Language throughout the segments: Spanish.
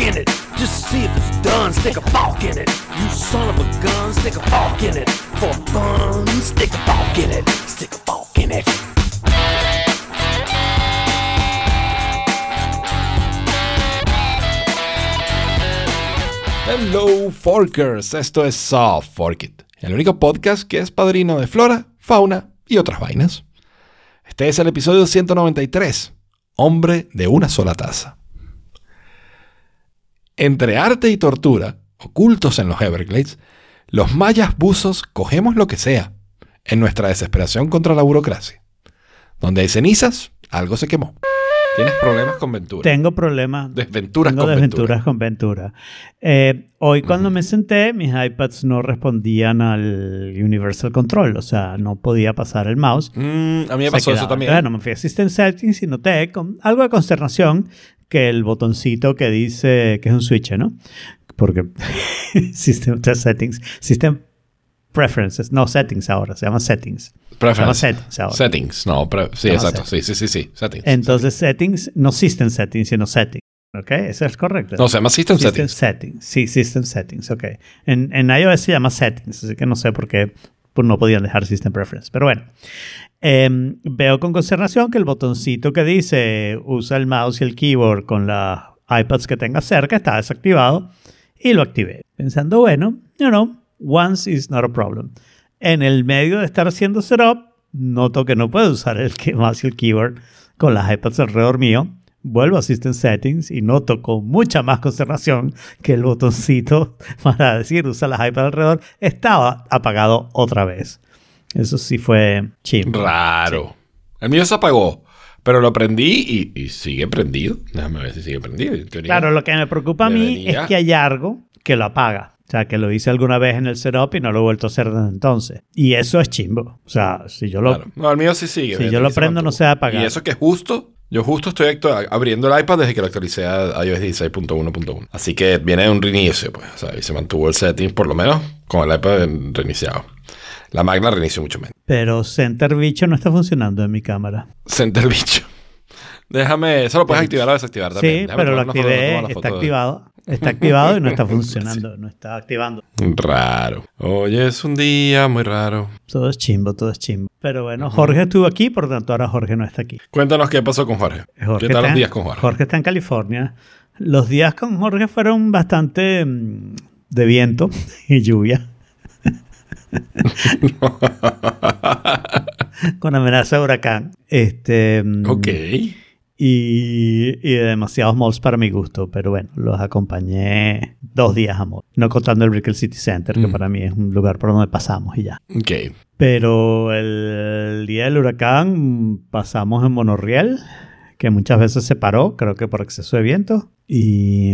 in it. Just see if it's done, stick a in it. You son of a gun, stick a in it. For fun, stick a in it. Stick a in it. Hello Forkers, esto es Soft Fork It, el único podcast que es padrino de flora, fauna y otras vainas. Este es el episodio 193, Hombre de una sola taza. Entre arte y tortura, ocultos en los Everglades, los mayas buzos cogemos lo que sea, en nuestra desesperación contra la burocracia. Donde hay cenizas, algo se quemó. ¿Tienes problemas con Ventura? Tengo problemas. Desventuras Tengo con desventuras Ventura. con Ventura. Eh, hoy cuando me senté, mis iPads no respondían al Universal Control, o sea, no podía pasar el mouse. Mm, a mí me pasó eso también. Bueno, me fui a System Settings y noté con algo de consternación que el botoncito que dice que es un switch, ¿no? Porque System Settings, System Preferences, no Settings ahora, se llama Settings. Preference. Se llama settings ahora. Settings, no, sí, exacto. Sí, sí, sí, sí. Settings. Entonces Settings, no System Settings, sino Settings. ¿Ok? Eso es correcto. No, se llama System, System Settings. settings. Sí, System Settings, ok. En, en iOS se llama Settings, así que no sé por qué pues, no podían dejar System Preference. Pero bueno, Em, veo con consternación que el botoncito que dice usa el mouse y el keyboard con las iPads que tenga cerca está desactivado y lo activé. Pensando, bueno, you know, once is not a problem. En el medio de estar haciendo setup, noto que no puedo usar el mouse y el keyboard con las iPads alrededor mío. Vuelvo a System Settings y noto con mucha más consternación que el botoncito para decir usa las iPads alrededor estaba apagado otra vez. Eso sí fue chimbo. Raro. El mío se apagó, pero lo prendí y, y sigue prendido. Déjame ver si sigue prendido. Claro, lo que me preocupa a mí Debería. es que hay algo que lo apaga. O sea, que lo hice alguna vez en el setup y no lo he vuelto a hacer desde entonces. Y eso es chimbo. O sea, si yo lo... Claro. No, el mío sí sigue. Si yo lo prendo, no se va a apagar. Y eso que justo, yo justo estoy abriendo el iPad desde que lo actualicé a iOS 16.1.1. Así que viene de un reinicio, pues. O sea, y se mantuvo el setting, por lo menos, con el iPad reiniciado. La Magna reinició mucho menos. Pero Center Bicho no está funcionando en mi cámara. Center bicho. Déjame, eso lo puedes activar o desactivar también. Sí, Déjame pero lo foto, activé, está activado. Está activado y no está funcionando. No está activando. Raro. Hoy es un día muy raro. Todo es chimbo, todo es chimbo. Pero bueno, Jorge estuvo aquí, por tanto ahora Jorge no está aquí. Cuéntanos qué pasó con Jorge. Jorge ¿Qué tal los días con Jorge? Jorge está en California. Los días con Jorge fueron bastante mm, de viento y lluvia. con amenaza de huracán. Este, mm, Ok. Y, y de demasiados malls para mi gusto, pero bueno, los acompañé dos días a mall. No contando el Brickell City Center, que Mm. para mí es un lugar por donde pasamos y ya. Ok. Pero el, día del huracán pasamos en monorriel, que muchas veces se paró, creo que por exceso de viento, y,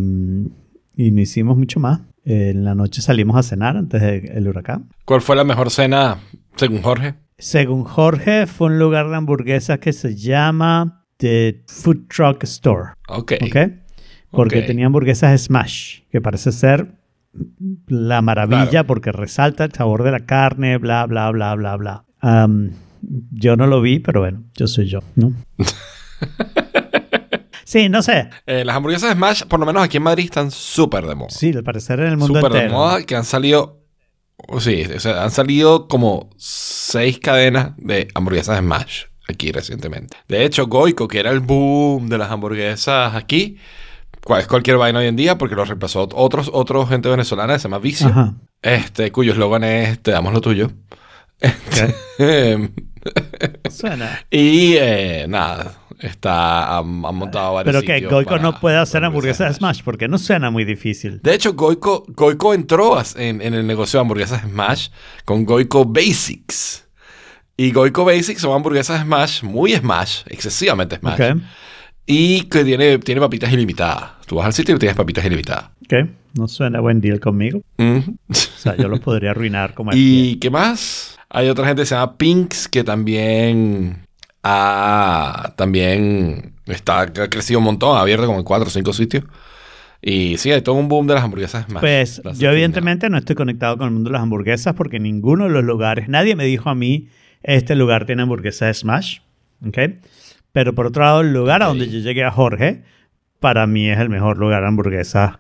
y no hicimos mucho más. En la noche salimos a cenar antes del huracán. ¿Cuál fue la mejor cena según Jorge? Según Jorge, fue un lugar de hamburguesas que se llama The Food Truck Store. Ok. ¿Ok? Porque Ok. tenía hamburguesas Smash, que parece ser la maravilla Claro. porque resalta el sabor de la carne, bla, bla, bla, bla, bla. Am, yo no lo vi, pero bueno, yo soy yo, ¿no? sí, no sé. Eh, las hamburguesas Smash, por lo menos aquí en Madrid, están súper de moda. Sí, al parecer en el mundo Súper de entero. moda que han salido. Sí, o sea, han salido como seis cadenas de hamburguesas Smash aquí recientemente. De hecho, Goico, que era el boom de las hamburguesas aquí, cual- es cualquier vaina hoy en día porque lo reemplazó otros, otros gente venezolana que se llama Vicio, Ajá. este, cuyo eslogan es Te damos lo tuyo. Suena. y eh, nada, está, han, han montado varios Pero que Goico para no puede hacer hamburguesas de Smash. Smash porque no suena muy difícil. De hecho, Goico, Goico entró en, en el negocio de hamburguesas Smash con Goico Basics. Y Goico Basics son hamburguesas Smash, muy Smash, excesivamente Smash. Ok. Y que tiene, tiene papitas ilimitadas. Tú vas al sitio y tienes papitas ilimitadas. Ok. No suena buen deal conmigo. Ujú. O sea, yo los podría arruinar como ¿Y qué más? Hay otra gente que se llama Pinks que también ha, también está, ha crecido un montón, ha abierto como en cuatro o cinco sitios. Y sí, hay todo un boom de las hamburguesas Smash. Pues yo evidentemente no estoy conectado con el mundo de las hamburguesas porque ninguno de los lugares, nadie me dijo a mí, este lugar tiene hamburguesas Smash, ¿ok? Pero por otro lado, el lugar a donde yo llegué a Jorge, para mí es el mejor lugar de hamburguesas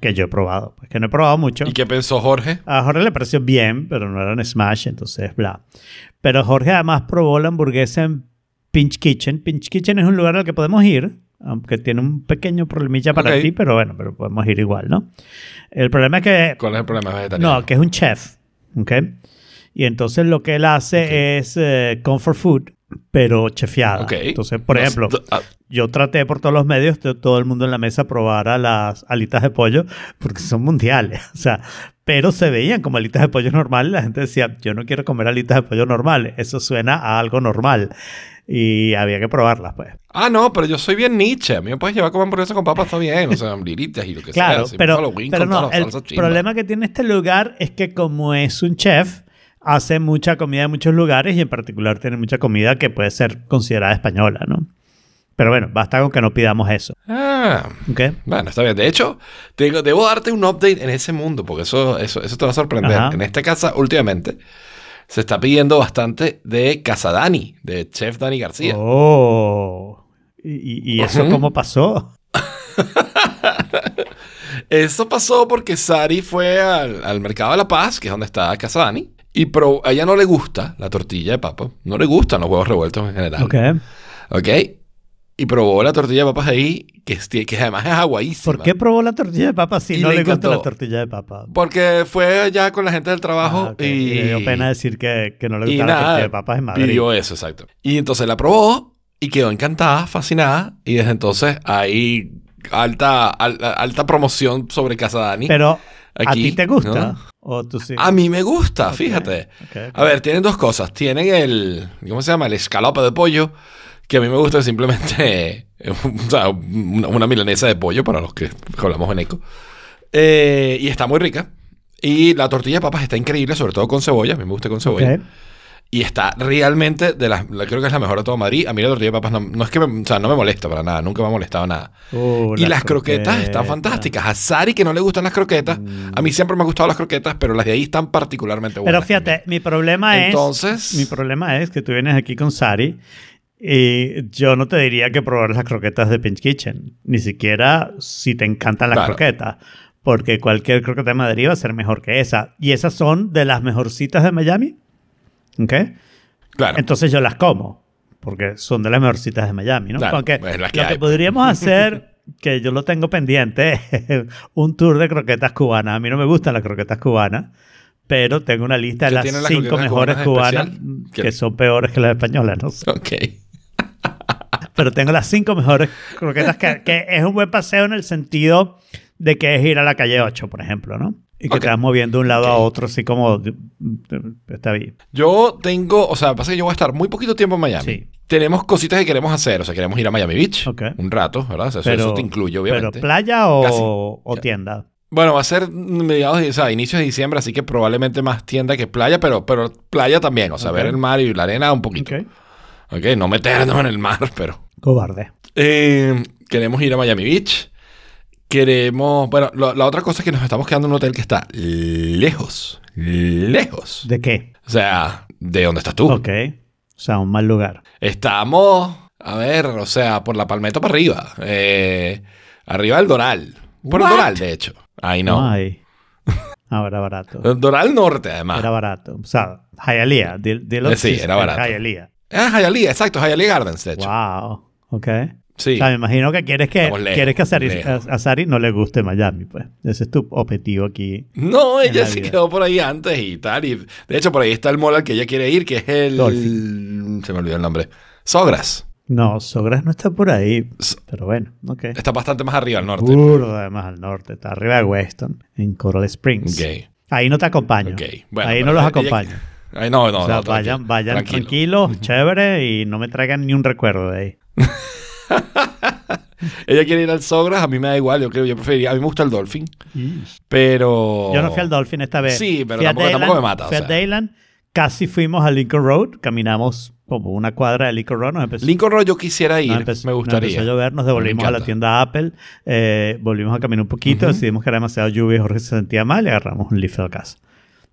que yo he probado. Pues que no he probado mucho. ¿Y qué pensó Jorge? A Jorge le pareció bien, pero no era un smash, entonces bla. Pero Jorge además probó la hamburguesa en Pinch Kitchen. Pinch Kitchen es un lugar al que podemos ir, aunque tiene un pequeño problemilla para Ok. ti, pero bueno, pero podemos ir igual, ¿no? El problema es que ¿Cuál es el problema vegetariano? no, que es un chef, ¿ok? Y entonces lo que él hace es eh, comfort food, pero chefiada. Ok. Entonces, por ejemplo, ah, yo traté por todos los medios que todo el mundo en la mesa probara las alitas de pollo porque son mundiales, o sea, pero se veían como alitas de pollo normales. La gente decía, yo no quiero comer alitas de pollo normales, eso suena a algo normal y había que probarlas, pues. Ah, no, pero yo soy bien Nietzsche. A mí me puedes llevar a comer hamburguesa con papas, está bien. O sea, hamburguitas y lo que Claro, sea. pero, Halloween pero toda no, el problema que tiene este lugar es que como es un chef, hace mucha comida en muchos lugares y en particular tiene mucha comida que puede ser considerada española, ¿no? Pero bueno, basta con que no pidamos eso, Ah, ¿ok? bueno, está bien. De hecho, tengo- debo darte un update en ese mundo, porque eso, eso, eso te va a sorprender. Ajá. En esta casa, últimamente, se está pidiendo bastante de Casa Dani, de Chef Dani García. Oh. ¿Y, y- eso Ujú. cómo pasó? Eso pasó porque Sari fue al, al Mercado de la Paz, que es donde está Casa Dani, y pro- a ella no le gusta la tortilla de papa. No le gustan los huevos revueltos en general. Ok. ¿Ok? Y probó la tortilla de papas ahí, que, que además es aguadísima. ¿Por qué probó la tortilla de papa si Y no le le, gusta encantó. la tortilla de papa? Porque fue allá con la gente del trabajo Ah, y... Y le dio pena decir que, que no le y gusta la tortilla de papas en Madrid. Pidió eso, exacto. Y entonces la probó y quedó encantada, fascinada. Y desde entonces hay alta, al- alta promoción sobre Casa Dani. Pero, ¿a Aquí, ti te gusta? ¿no? ¿O tú sí? A mí me gusta, Ok, fíjate. ok, ok. A ver, tienen dos cosas. Tienen el, ¿cómo se llama? El escalope de pollo, que a mí me gusta simplemente, o sea, una, una milanesa de pollo para los que hablamos en eco. Eh, y está muy rica. Y la tortilla de papas está increíble, sobre todo con cebolla. A mí me gusta con cebolla. Y está realmente de las, la- creo que es la mejor de todo Madrid. A mí la tortilla de papas no, no es que me, o sea, no me molesta para nada, nunca me ha molestado nada. Uh, y las croquetas croquetas. están fantásticas. A Sari que no le gustan las croquetas, a mí siempre me han gustado las croquetas, pero las de ahí están particularmente buenas. Pero fíjate, mi problema Entonces- es. Mi problema es que tú vienes aquí con Sari y yo no te diría que probar las croquetas de Pinch Kitchen. Ni siquiera si te encantan las Claro. croquetas. Porque cualquier croqueta de Madrid va a ser mejor que esa. Y esas son de las mejorcitas de Miami. ¿Ok? Claro. Entonces yo las como. Porque son de las mejorcitas de Miami, ¿no? Claro, Aunque pues, las que lo que podríamos hacer, que yo lo tengo pendiente, es un tour de croquetas cubanas. A mí no me gustan las croquetas cubanas, pero tengo una lista de ¿Qué las cinco mejores cubanas que son peores que las españolas, ¿no? Ok. Pero tengo las cinco mejores croquetas que, que es un buen paseo en el sentido de que es ir a la calle 8, por ejemplo, ¿no? Y que te vas moviendo de un lado a otro, así como... Está bien. Yo tengo, o sea, pasa que yo voy a estar muy poquito tiempo en Miami. Sí. Tenemos cositas que queremos hacer, o sea, queremos ir a Miami Beach Ok. un rato, ¿verdad? O sea, eso, Pero, eso te incluye, obviamente. ¿Pero playa o, o tienda? Bueno, va a ser mediados, de, o sea, inicios de diciembre, así que probablemente más tienda que playa, pero, pero playa también, o sea, ver el mar y la arena un poquito. Ok. Ok, no meternos en el mar, pero... Cobarde. Eh, queremos ir a Miami Beach. Queremos... Bueno, lo- la otra cosa es que nos estamos quedando en un hotel que está lejos. Lejos. ¿De qué? O sea, de donde estás tú. Ok. O sea, un mal lugar. Estamos, a ver, o sea, por la Palmetto para arriba. Eh, arriba del Doral. Por el? Doral, de hecho. Ahí no. Ay. Ah, era barato. Doral Norte, además. Era barato. O sea, Hialeah. Dil- dilo Eh, sí, era barato. Hialeah. Ah, Hialeah, exacto, Hialeah Gardens, de hecho. Wow. Ok. Sí. O sea, me imagino que quieres que, lejos, quieres que a, Sari, a- a Sari no le guste Miami, pues. Ese es tu objetivo aquí. No, ella la se vida. quedó por ahí antes y tal. Y de hecho, por ahí está el mall al que ella quiere ir, que es el. Dolphin. Se me olvidó el nombre. Sogras. No, Sogras no está por ahí. Pero bueno, ok. Está bastante más arriba al norte. Burdo, además, al norte. Está arriba de Weston, en Coral Springs. Ok. Ahí no te acompaño. Ok. Bueno, Ahí no los ella- acompaño. Ay, no, no, o sea, no, vayan, tranquilo, vayan tranquilo. tranquilos, chévere, y no me traigan ni un recuerdo de ahí. Ella quiere ir al Sogras, a mí me da igual, yo creo, yo preferiría, a mí me gusta el Dolphin, pero... Yo no fui al Dolphin esta vez. Sí, pero tampoco- me mata, o Fui a. Dayland, casi fuimos a Lincoln Road, caminamos como una cuadra de Lincoln Road, nos empezó, Lincoln Road yo quisiera ir, nos empezó- me nos gustaría. empezó a llover, nos devolvimos a la tienda Apple, eh, volvimos a caminar un poquito, decidimos que era demasiado lluvia y Jorge se sentía mal y agarramos un lift a casa.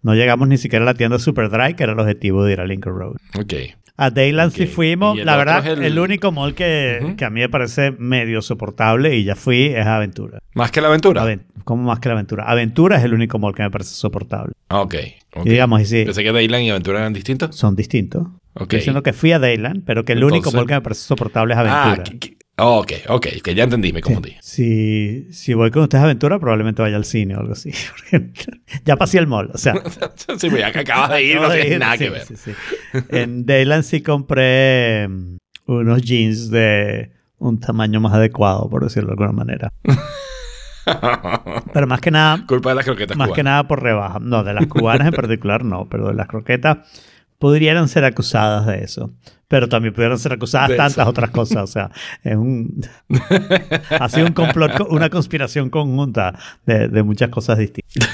No llegamos ni siquiera a la tienda Super Dry, que era el objetivo de ir a Lincoln Road. Ok. A Dayland sí Ok. fuimos. La verdad, el... el- único mall que, Ujú. que a mí me parece medio soportable y ya fui es Aventura. Más que la aventura. Aven- ¿Cómo más que la Aventura? Aventura es el único mall que me parece soportable. Ah, Ok. ok. Y digamos, y sí, Pensé que Dayland y aventura eran distintos. son distintos. Ok. Estoy diciendo que fui a Dayland, pero que el único Entonces- mall que me parece soportable es Ah, Aventura. que- ok, ok. Que ya entendí, me confundí. Si, si voy con ustedes a Aventura, probablemente vaya al cine o algo así. ya pasé el mall, o sea. sí, pues ya que acabas de ir, no tienes ir, nada sí, que ver. sí, sí. En Dayland sí compré mm, unos jeans de un tamaño más adecuado, por decirlo de alguna manera. Pero más que nada, Culpa de las croquetas más que nada por rebaja. No, de las cubanas en particular no, pero de las croquetas pudieran ser acusadas de eso. Pero también pudieran ser acusadas De tantas eso. otras cosas. O sea, es un. ha sido un complot, co- una conspiración conjunta de, de muchas cosas distintas.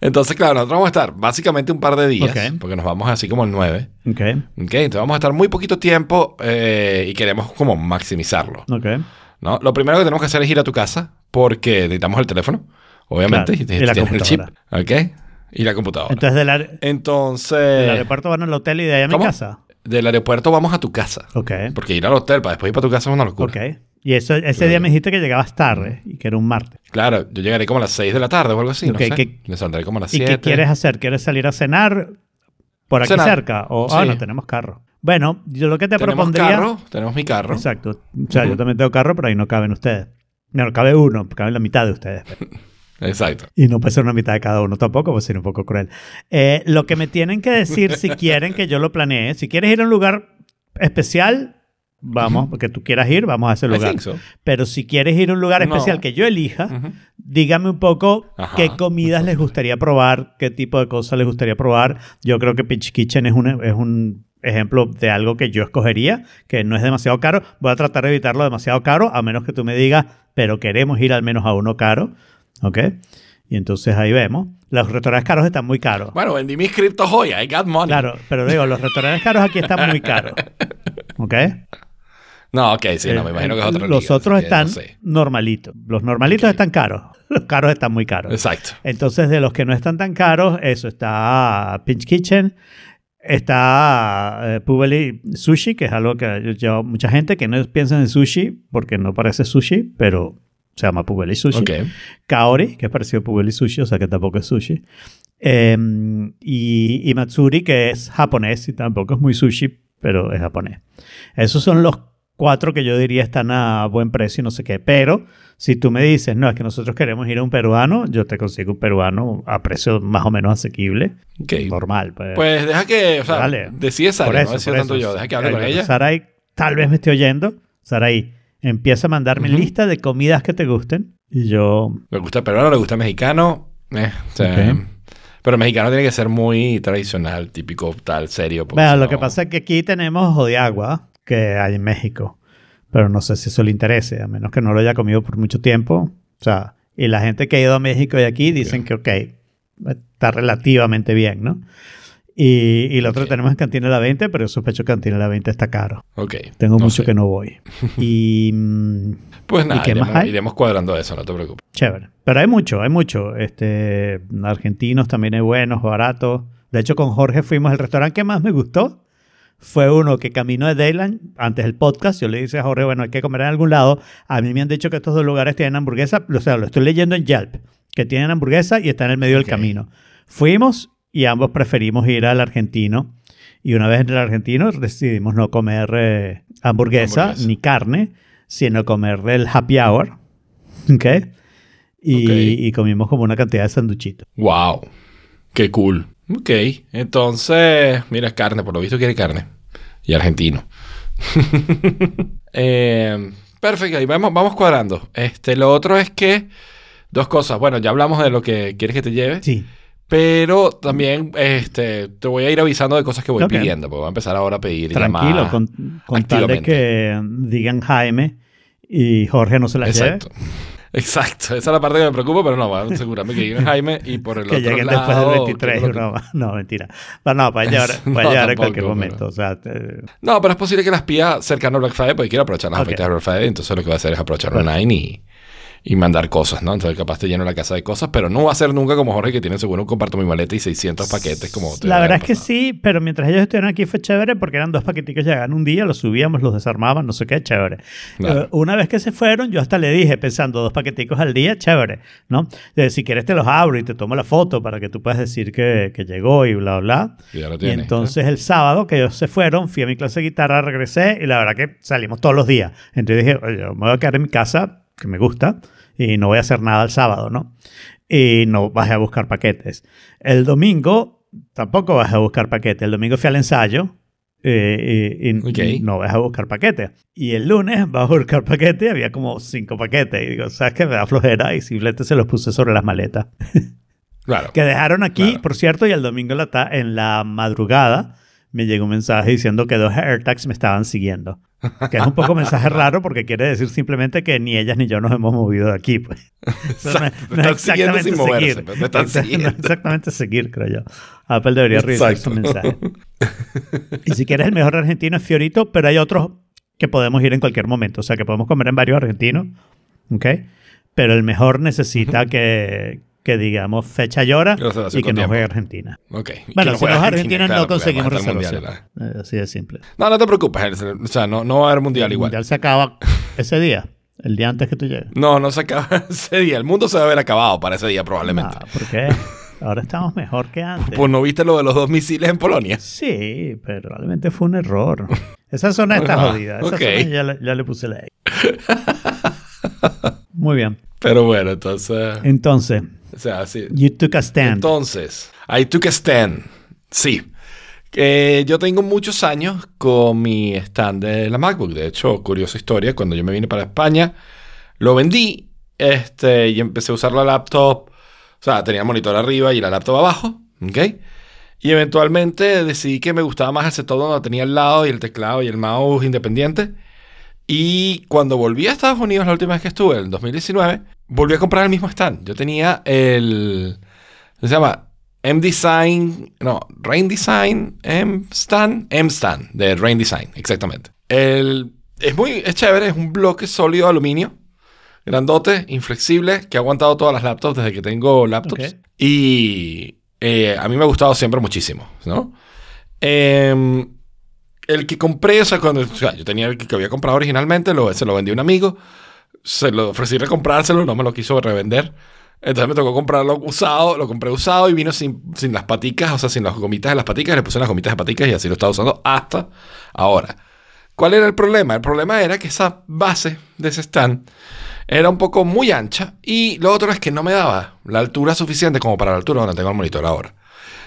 Entonces, claro, nosotros vamos a estar básicamente un par de días, porque nos vamos así como el 9. Ok, Ok, entonces vamos a estar muy poquito tiempo eh, y queremos como maximizarlo. ok. ¿no? Lo primero que tenemos que hacer es ir a tu casa porque necesitamos el teléfono, obviamente, Claro, y, y la tienes el chip. ¿ok? Y la computadora. Entonces, del, aer- del Entonces, aeropuerto van al hotel y de ahí a mi ¿cómo? casa. del aeropuerto vamos a tu casa. Ok. Porque ir al hotel para después ir para tu casa es una locura. Ok. Y eso, ese día me dijiste que llegabas tarde y que era un martes. Claro, yo llegaré como a las 6 de la tarde o algo así, Ok, no sé. ¿qué- Me saldré como a las ¿Y 7. qué quieres hacer? ¿Quieres salir a cenar por aquí Cenar. cerca? O, ah, Sí. no tenemos carro. Bueno, yo lo que te Tenemos propondría. carro, tenemos mi carro. Exacto. O sea, yo Ujú. también tengo carro, pero ahí no caben ustedes. No, cabe uno, caben la mitad de ustedes. Exacto. Y no puede ser una mitad de cada uno tampoco, pues sería un poco cruel. Eh, lo que me tienen que decir si quieren que yo lo planee, si quieres ir a un lugar especial, vamos, porque tú quieras ir, vamos a ese lugar. so. Pero si quieres ir a un lugar No. especial que yo elija, Ujú. dígame un poco Ajá. qué comidas les gustaría probar, qué tipo de cosas les gustaría probar. Yo creo que Pitch Kitchen es un, es un ejemplo de algo que yo escogería, que no es demasiado caro. Voy a tratar de evitarlo demasiado caro, a menos que tú me digas, pero queremos ir al menos a uno caro. ¿Ok? Y entonces ahí vemos. Los restaurantes caros están muy caros. Bueno, vendí mis criptos hoy. I got money. Claro, pero digo, los restaurantes caros aquí están muy caros. ¿Ok? No, ok, sí, no, me Eh, imagino que es otra Los liga, otros están no sé. normalitos. Los normalitos están caros. Los caros están muy caros. Exacto. Entonces, de los que no están tan caros, eso está Pinch Kitchen, está eh, Pubeli Sushi, que es algo que yo llevo mucha gente que no piensa en sushi porque no parece sushi, pero se llama Pubeli Sushi. Ok. Kaori, que es parecido a Pubeli Sushi, o sea que tampoco es sushi. Eh, y, y Matsuri, que es japonés y tampoco es muy sushi, pero es japonés. Esos son los cuatro que yo diría están a buen precio y no sé qué. Pero si tú me dices, no, es que nosotros queremos ir a un peruano, yo te consigo un peruano a precio más o menos asequible. Ok. Normal. Pues, Pues deja que, o sea, Dale. decide por Sara, eso, no por tanto yo. Deja que hable con ella. Sarai, tal vez me esté oyendo. Sarai, empieza a mandarme Ujú. lista de comidas que te gusten. Y yo Le gusta peruano, le gusta mexicano. eh, o sea, Ok. Pero el mexicano tiene que ser muy tradicional, típico, tal, serio. Bueno, si lo no- que pasa es que aquí tenemos ojo de agua que hay en México. Pero no sé si eso le interese, a menos que no lo haya comido por mucho tiempo. O sea, y la gente que ha ido a México y aquí dicen que, ok, está relativamente bien, ¿no? Y, y lo otro Ok. tenemos en Cantina La 20, pero sospecho que Cantina La 20 está caro. Ok. Tengo no mucho sé. que no voy. Y mm, Pues nada, más iremos, iremos cuadrando eso, no te preocupes. Chévere. Pero hay mucho, hay mucho. Este, argentinos también hay buenos, baratos. De hecho, con Jorge fuimos al restaurante que más me gustó. Fue uno que caminó de Dayland antes del podcast. Yo le dije a Jorge, bueno, hay que comer en algún lado. A mí me han dicho que estos dos lugares tienen hamburguesa. O sea, lo estoy leyendo en Yelp. Que tienen hamburguesa y está en el medio Ok. del camino. Fuimos y ambos preferimos ir al argentino. Y una vez en el argentino decidimos no comer eh, hamburguesa, Hamburguesa. ni carne, sino comer del happy hour. ¿Ok? Y, Ok. y comimos como una cantidad de sanduchitos. Wow. Qué cool. Ok. Entonces, mira, carne, por lo visto quiere carne. Y argentino. Eh, perfecto, y vamos, vamos cuadrando. Este, lo otro es que. Dos cosas. Bueno, ya hablamos de lo que quieres que te lleve. Sí. Pero también este, te voy a ir avisando de cosas que voy Ok. pidiendo. Porque voy a empezar ahora a pedir Tranquilo, con, con tal de que digan Jaime y Jorge no se las Exacto. Exacto. Esa es la parte que me preocupa, pero no, voy a asegurarme que lleguen Jaime y por el lleve. Que otro lleguen lado... después del creo 23. que No, no, mentira. Pero no, puede llegar, No, puede llegar en tampoco, cualquier pero- momento. O sea, te- No, pero es posible que las pida cercano a Black Friday porque quiero aprovechar las Ok. ofertas de Black Friday. Entonces lo que voy a hacer es aprovechar online y, y mandar cosas, ¿no? Entonces capaz te lleno la casa de cosas, pero no va a ser nunca como Jorge que tiene seguro un comparto mi maleta y 600 paquetes como... te La da verdad es que sí, pero mientras ellos estuvieron aquí fue chévere porque eran dos paqueticos, llegaban un día, los subíamos, los desarmaban, no sé qué, chévere. Claro. Eh, una vez que se fueron, yo hasta le dije, pensando dos paqueticos al día, chévere, ¿no? De, si quieres te los abro y te tomo la foto para que tú puedas decir que, que llegó y bla, bla. Y ya lo Y tienes, entonces el sábado que ellos se fueron, fui a mi clase de guitarra, regresé y la verdad que salimos todos los días. Entonces dije, oye, me voy a quedar en mi casa, que me gusta, y no voy a hacer nada el sábado, ¿no? Y no bajé a buscar paquetes. El domingo tampoco bajé a buscar paquetes. El domingo fui al ensayo. eh, y, no bajé a buscar paquetes. Y el lunes bajé a buscar paquetes y había como cinco paquetes. Y digo, ¿sabes qué? Me da flojera y simplemente se los puse sobre las maletas. Claro. Que dejaron aquí, Claro. por cierto, y el domingo la, en la madrugada me llegó un mensaje diciendo que dos AirTags me estaban siguiendo. Que es un poco mensaje raro porque quiere decir simplemente que ni ellas ni yo nos hemos movido de aquí. Pues. Eso no, es- no exactamente sin moverse, seguir. pero te están Exacto, no es exactamente seguir, creo yo. Apple debería revisar su mensaje. Y si quieres el mejor argentino es Fiorito, pero hay otros que podemos ir en cualquier momento. O sea, que podemos comer en varios argentinos. ¿Ok? Pero el mejor necesita que, que digamos, fecha llora Reservación y que no juegue Argentina. Bueno, si juegue los Argentina, claro, no conseguimos el reservación. Mundial, Eh, Así de simple. No, no te preocupes. el- O sea, no, no va a haber mundial El igual. mundial se acaba ese día, el día antes que tú llegues. No, no se acaba ese día. El mundo se va a haber acabado para ese día probablemente. Ah, ¿Por qué? Ahora estamos mejor que antes. Pues no viste lo de los dos misiles en Polonia. Sí, pero probablemente fue un error. Esa zona está Ah, jodida. Esa ok. zona ya, le- ya le puse la X. Muy bien. Pero bueno, entonces. Entonces, O sea, sí. you took a stand. Entonces, I took a stand. Sí. Eh, yo tengo muchos años con mi stand de la MacBook. De hecho, curiosa historia, cuando yo me vine para España, lo vendí este, y empecé a usar la laptop. O sea, tenía el monitor arriba y la laptop abajo. ¿Ok? Y eventualmente decidí que me gustaba más el setup donde tenía el lado y el teclado y el mouse independiente. Y cuando volví a Estados Unidos la última vez que estuve, en el 2019, volví a comprar el mismo stand. Yo tenía el... Se llama M Design, no, Rain Design, M Stand, M Stand, de Rain Design, exactamente. El, es muy, es chévere, es un bloque sólido de aluminio, grandote, inflexible, que ha aguantado todas las laptops desde que tengo laptops. Y eh, a mí me ha gustado siempre muchísimo, ¿no? Em, el que compré, o sea, cuando yo tenía el que había comprado originalmente, lo, se lo vendí a un amigo, se lo ofrecí recomprárselo, no me lo quiso revender. Entonces me tocó comprarlo usado, lo compré usado y vino sin, sin las paticas, o sea, sin las gomitas de las paticas, le puse las gomitas de paticas y así lo estaba usando hasta ahora. ¿Cuál era el problema? El problema era que esa base de ese stand era un poco muy ancha y lo otro es que no me daba la altura suficiente como para la altura donde tengo el monitor ahora.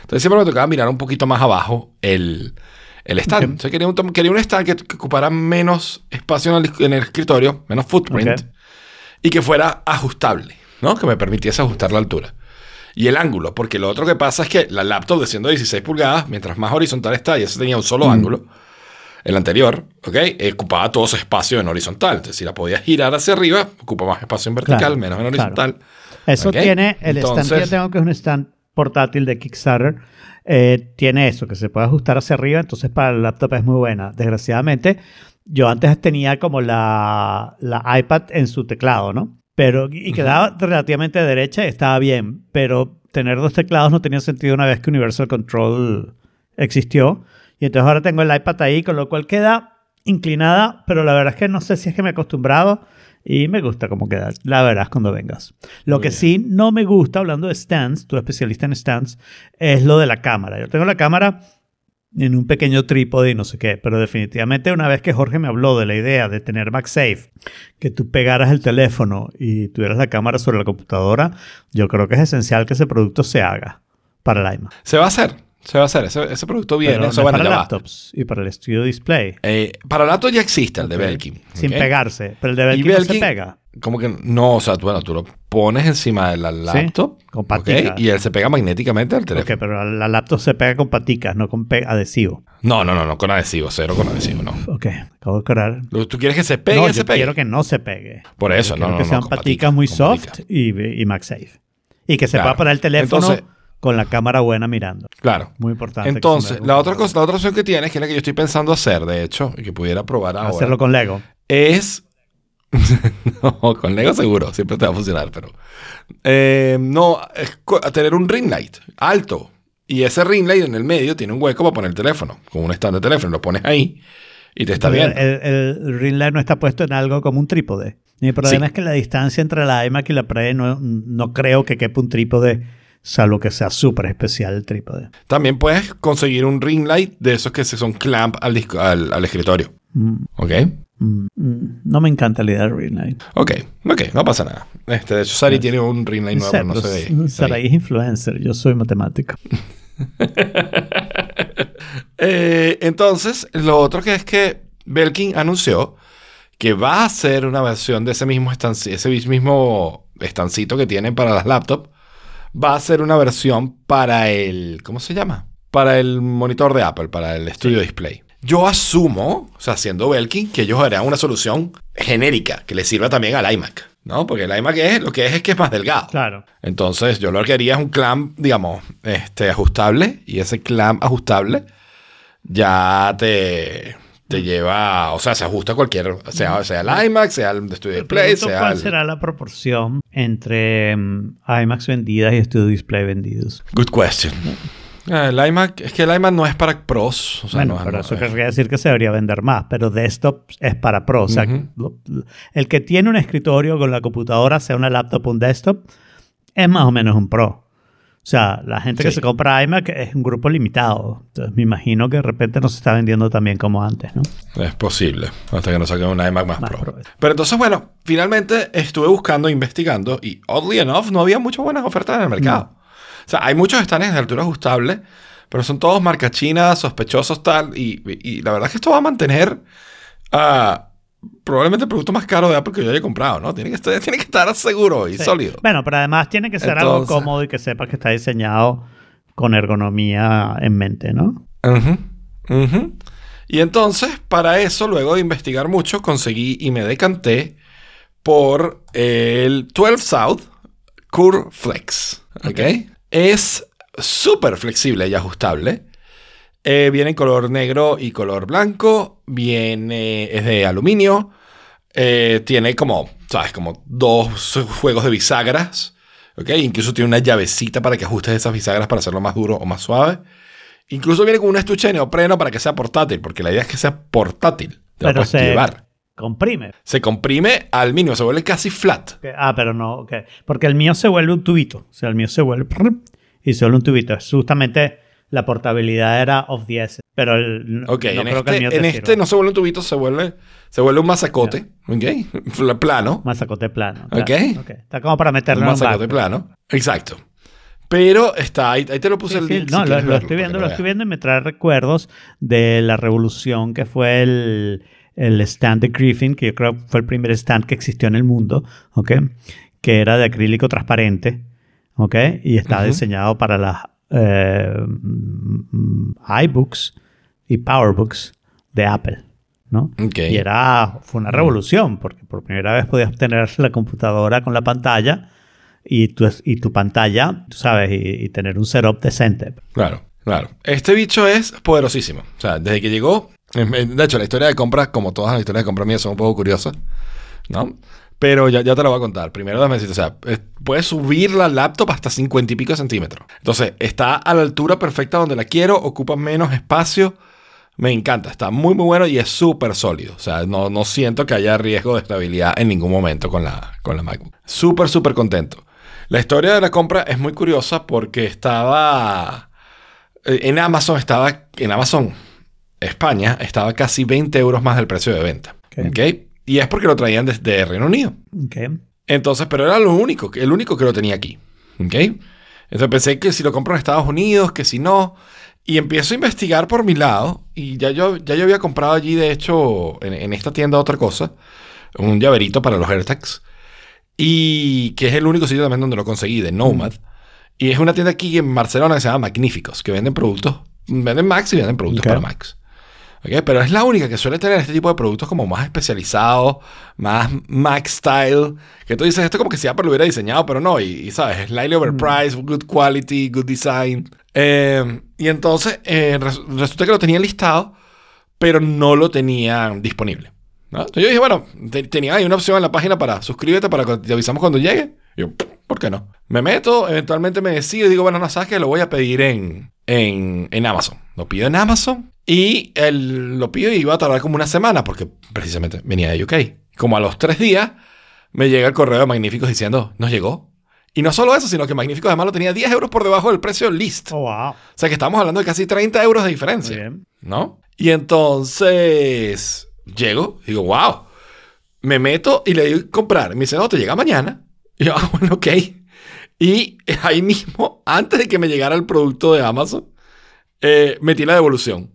Entonces siempre me tocaba mirar un poquito más abajo el, el stand. Ok. Entonces quería un, quería un stand que, que ocupara menos espacio en el, en el escritorio, menos footprint y que fuera ajustable, ¿no? Que me permitiese ajustar la altura. Y el ángulo, porque lo otro que pasa es que la laptop de 116 pulgadas, mientras más horizontal está, y ese tenía un solo ángulo, el anterior, ¿ok? Ocupaba todo ese espacio en horizontal. Entonces, si la podías girar hacia arriba, ocupa más espacio en vertical, Claro, menos en claro. horizontal. Eso tiene, el stand que yo entonces- tengo, que es un stand portátil de Kickstarter, eh, tiene eso, que se puede ajustar hacia arriba, entonces para el laptop es muy buena. Desgraciadamente, yo antes tenía como la, la iPad en su teclado, ¿no? Pero, y quedaba relativamente derecha y estaba bien, pero tener dos teclados no tenía sentido una vez que Universal Control existió. Y entonces ahora tengo el iPad ahí, con lo cual queda inclinada, pero la verdad es que no sé si es que me he acostumbrado y me gusta cómo queda. La verás cuando vengas. Lo Muy que bien. sí no me gusta, hablando de stands, tú especialista en stands, es lo de la cámara. Yo tengo la cámara en un pequeño trípode y no sé qué, pero definitivamente una vez que Jorge me habló de la idea de tener MagSafe, que tú pegaras el teléfono y tuvieras la cámara sobre la computadora, yo creo que es esencial que ese producto se haga para el iMac. Se va a hacer, se va a hacer. Ese, ese producto viene. Pero eso, no es para laptops y para el Studio Display. Eh, para laptop ya existe el de Ok. Belkin. Sin pegarse. Pero el de Belkin, no se pega. Como que no, o sea, tú- bueno, tú lo pones encima de la laptop y él se pega magnéticamente al teléfono. Ok, pero la, la laptop se pega con paticas, no con adhesivo. No, no, no, no, con adhesivo, cero con adhesivo, no. Ok, acabo de. Lo- ¿Tú quieres que se pegue? no, se yo pegue. quiero que no se pegue. Por eso, no, Quiero no, que no, sean paticas patica, muy soft patica. y, y MagSafe. Y que se Claro. pueda poner el teléfono Entonces- con la cámara buena mirando. Claro. Muy importante. Entonces, la otra cosa, la otra opción que tienes, que es la que yo estoy pensando hacer, de hecho, y que pudiera probar ahora, Hacerlo con Lego. es no, con Lego seguro, siempre te va a funcionar, pero... Eh, no, es tener un ring light alto. Y ese ring light en el medio tiene un hueco para poner el teléfono, con un stand de teléfono. Lo pones ahí y te está viendo. el, el ring light no está puesto en algo como un trípode. Mi problema Sí. es que la distancia entre la iMac y la Pre no, no creo que quepa un trípode, salvo que sea súper especial el trípode. También puedes conseguir un ring light de esos que se son clamp al, disco- al, al escritorio. Mm, ¿Ok? mm, mm, no me encanta la idea del ring light. Ok, ok, no pasa nada. Este, de hecho, Sari tiene un ring light nuevo, Sé, no ve. Sarai es influencer, yo soy matemático. Eh, entonces, lo otro que es que Belkin anunció que va a hacer una versión de ese mismo, estanci- ese mismo estancito que tienen para las laptops. Va a ser una versión para el. ¿Cómo se llama? Para el monitor de Apple, para el Studio Display. Yo asumo, o sea, siendo Belkin, que ellos harán una solución genérica que le sirva también al iMac, ¿no? Porque el iMac es, lo que es es que es más delgado. Claro. Entonces, yo lo que haría es un clamp, digamos, este, ajustable. Y ese clamp ajustable ya te, te lleva, o sea, se ajusta a cualquier, sea, sea el iMac, sea el Studio Display, Pregunto sea ¿Cuál el... será la proporción entre mm, iMacs vendidas y Studio Display vendidos? Good question. Ah, El iMac, es que el iMac no es para pros. O sea, bueno, no, pero no eso es- querría decir que se debería vender más, pero desktop es para pro. O sea, Ujú. lo- lo- el que tiene un escritorio con la computadora, sea una laptop o un desktop, es más o menos un pro. O sea, la gente que se compra iMac es un grupo limitado. Entonces me imagino que de repente no se está vendiendo tan bien como antes, ¿no? Es posible, hasta que no saquen un iMac más, Más pro. pro. Pero entonces, bueno, finalmente estuve buscando, investigando y, oddly enough, no había muchas buenas ofertas en el mercado. O sea, hay muchos stands de altura ajustable, pero son todos marca china, sospechosos tal, y, y la verdad es que esto va a mantener ah, probablemente el producto más caro de Apple que yo haya comprado, ¿no? Tiene que estar, tiene que estar seguro y Sí. sólido. Bueno, pero además tiene que ser algo cómodo y que sepas que está diseñado con ergonomía en mente, ¿no? Ujú, ujú. Y entonces, para eso, luego de investigar mucho, conseguí y me decanté por el 12 South Curve Flex. ¿Ok? Es súper flexible y ajustable. Eh, viene en color negro y color blanco. Viene, es de aluminio. Eh, tiene como, ¿sabes? Como dos juegos de bisagras. ¿Ok? Incluso tiene una llavecita para que ajustes esas bisagras para hacerlo más duro o más suave. Incluso viene con un estuche de neopreno para que sea portátil, porque la idea es que sea portátil. Te lo Pero puedes se llevar. comprime. Se comprime al mínimo, se vuelve casi flat. Ah, pero no, ok. Porque el mío se vuelve un tubito. O sea, el mío se vuelve y se vuelve un tubito. Es justamente la portabilidad era of the essence. Pero el, no- Ok, no en creo que el este, mío te en este sirva. no se vuelve un tubito, se vuelve, se vuelve un masacote. ¿Ok? Fla- Plano. Masacote plano. Ok. claro, ok. Está como para Un meterlo en un masacote backpack. plano. Exacto. Pero está ahí, ahí te lo puse Sí, el sí, link. no, si lo, quieres lo verlo, estoy viendo, lo lo estoy viendo y me trae recuerdos de la revolución que fue el, el stand de Griffin, que yo creo que fue el primer stand que existió en el mundo, ¿ok? Que era de acrílico transparente, ¿ok? Y Ujú. diseñado para las eh, iBooks y PowerBooks de Apple, ¿no? Y era, fue una revolución, porque por primera vez podías tener la computadora con la pantalla y tu, y tu pantalla, tú sabes, y, y tener un setup decente. Claro, claro. Este bicho es poderosísimo. O sea, desde que llegó. De hecho, la historia de compras, como todas las historias de compras mías, son un poco curiosas. ¿No? Pero ya, ya te lo voy a contar. Primero, decirte, o sea, puedes subir la laptop hasta 50 y pico centímetros. Entonces, está a la altura perfecta donde la quiero, ocupa menos espacio. Me encanta, está muy muy bueno y es súper sólido. O sea, no, no siento que haya riesgo de estabilidad en ningún momento con la, con la MacBook. Súper, súper contento. La historia de la compra es muy curiosa porque estaba... eh, En Amazon estaba... En Amazon España estaba casi 20 euros más del precio de venta. Y es porque lo traían desde Reino Unido. Entonces, pero era lo único, el único que lo tenía aquí. ¿Ok? Entonces pensé que si lo compro en Estados Unidos, que si no. Y empiezo a investigar por mi lado. Y ya yo, ya yo había comprado allí, de hecho, en, en esta tienda otra cosa. Un llaverito para los AirTags. Y que es el único sitio también donde lo conseguí, de Nomad. Y es una tienda aquí en Barcelona que se llama Magníficos, que venden productos. Venden Macs y venden productos para Macs. Pero es la única que suele tener este tipo de productos como más especializados, más Mac style. Que tú dices, esto como que si Apple lo hubiera diseñado, pero no. Y, y, sabes, slightly overpriced, good quality, good design. Eh, y entonces eh, res- resulta que lo tenía listado, pero no lo tenía disponible. ¿no? Entonces yo dije, bueno, te- tenía ahí una opción en la página para suscríbete para que te avisamos cuando llegue. Y yo, ¿por qué no? Me meto, eventualmente me decido y digo, bueno, no sabes que lo voy a pedir en, en, en Amazon. Lo pido en Amazon y el, lo pido y iba a tardar como una semana porque precisamente venía de UK. Como a los tres días me llega el correo de Magníficos diciendo, nos llegó. Y no solo eso, sino que Magníficos además lo tenía 10 euros por debajo del precio list. Oh, wow. O sea que estamos hablando de casi 30 euros de diferencia. bien. ¿no? Y entonces llego, digo, wow. Me meto y le digo comprar. Me dice, no, te llega mañana. Y yo, ah, bueno, ok. Y ahí mismo, antes de que me llegara el producto de Amazon, eh, metí la devolución.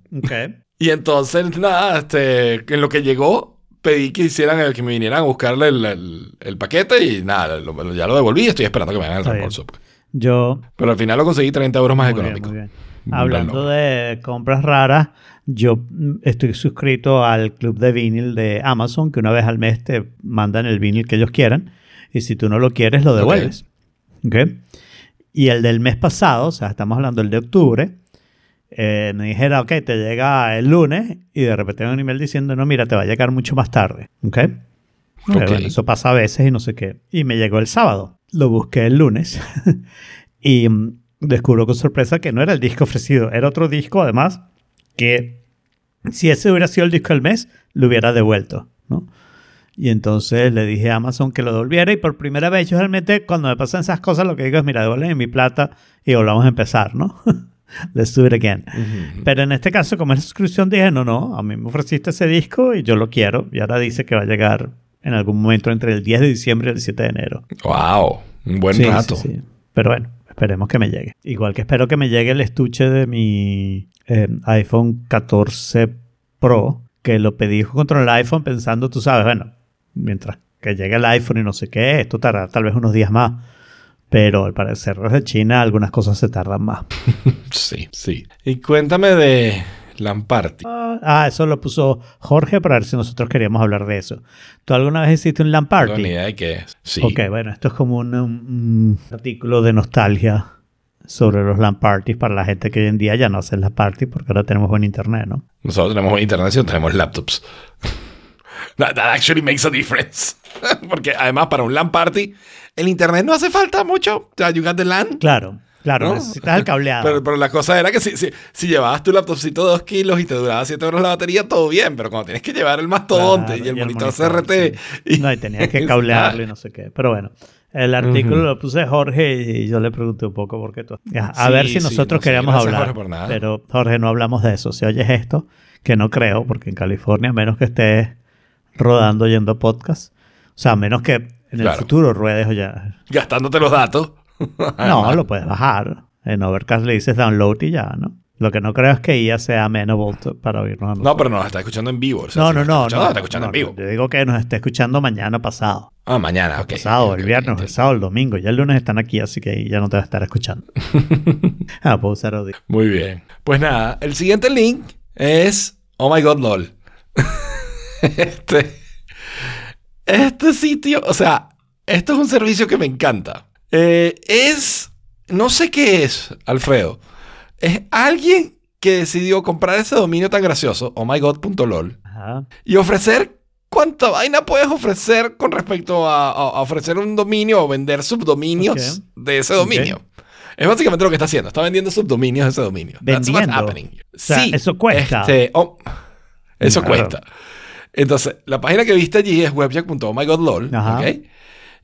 Y entonces, nada, este, en lo que llegó, pedí que hicieran el que me vinieran a buscarle el, el- el paquete y nada, lo- ya lo devolví y estoy esperando que me hagan el reembolso. pues. Yo Pero al final lo conseguí 30 euros más Muy bien, económico. muy bien. Muy Hablando de compras raras, yo mm, estoy suscrito al club de vinil de Amazon, que una vez al mes te mandan el vinil que ellos quieran, y si tú no lo quieres, lo devuelves. Y el del mes pasado, o sea, estamos hablando del de octubre, eh, me dijera, ok, te llega el lunes, y de repente hay un email diciendo, no, mira, te va a llegar mucho más tarde. ¿Ok? Eh, Ok. bueno, eso pasa a veces y no sé qué. Y me llegó el sábado. Lo busqué el lunes y mm, descubro con sorpresa que no era el disco ofrecido, era otro disco además que si ese hubiera sido el disco del mes, lo hubiera devuelto, ¿no? Y entonces le dije a Amazon que lo devolviera y por primera vez yo realmente cuando me pasan esas cosas lo que digo es, mira, devuelven mi plata y volvamos a empezar, ¿no? Let's do it again. Ujú. Pero en este caso, como es suscripción, dije, no, no, a mí me ofreciste ese disco y yo lo quiero. Y ahora dice que va a llegar en algún momento entre el 10 de diciembre y el 7 de enero. Wow, un buen Sí, rato. sí, sí. Pero bueno, esperemos que me llegue. Igual que espero que me llegue el estuche de mi eh, iPhone 14 Pro, que lo pedí contra el iPhone pensando, tú sabes, bueno, mientras que llegue el iPhone y no sé qué, esto tardará tal vez unos días más. Pero al parecer desde China algunas cosas se tardan más. Sí, sí. Y cuéntame de Lamparty. Ah, eso lo puso Jorge para ver si nosotros queríamos hablar de eso. ¿Tú alguna vez hiciste un LAN No ni idea de qué es. Sí. Ok, bueno, esto es como un, un artículo de nostalgia sobre los LAN parties para la gente que hoy en día ya no hace las party porque ahora tenemos buen internet, ¿no? Nosotros tenemos internet y no tenemos laptops. That, that actually makes a difference. Porque además para un LAN party, el internet no hace falta mucho. O sea, you got the LAN. Claro, claro, ¿no? necesitas el cableado. Pero, pero la cosa era que si, si, si llevabas tu laptopcito de 2 kilos y te duraba 7 horas la batería, todo bien. Pero cuando tienes que llevar el mastodonte Claro, y el y el monitor, CRT. sí. y- No, y tenías que cablearlo y no sé qué. Pero bueno, el artículo lo puse Jorge y yo le pregunté un poco por qué tú. A, a Sí, ver si sí, nosotros no sé, queríamos hablar. Jorge, por nada. Pero Jorge, no hablamos de eso. Si oyes esto, que no creo, porque en California, a menos que estés rodando yendo podcast, o sea, a menos que en el Claro. futuro ruedes o ya. Gastándote los datos. No, lo puedes bajar. En Overcast le dices download y ya, ¿no? Lo que no creo es que IA sea amenable para oírnos a. No, pero nos está escuchando en vivo. o sea, No, si no, no. no, nos está escuchando no, en vivo. Yo digo que nos está escuchando mañana pasado. Ah, mañana, ok. pasado, Ok, el viernes, el entiendo. sábado, el domingo. Ya el lunes están aquí, así que ya no te va a estar escuchando. ah, puedo usar audio. Muy bien. Pues nada, el siguiente link es Oh my God LOL. Este, este sitio, o sea, esto es un servicio que me encanta. Eh, es, no sé qué es, Alfredo. Es alguien que decidió comprar ese dominio tan gracioso, oh ohmygod.lol, Ajá. y ofrecer cuánta vaina puedes ofrecer con respecto a, ofrecer un dominio o vender subdominios de ese dominio. Es básicamente lo que está haciendo. Está vendiendo subdominios de ese dominio. That's what's Vendiendo. happening. O sea, sí. eso cuesta. este, oh, eso Claro. cuesta. Entonces, la página que viste allí es webjack.ohmygodlol. ¿ok?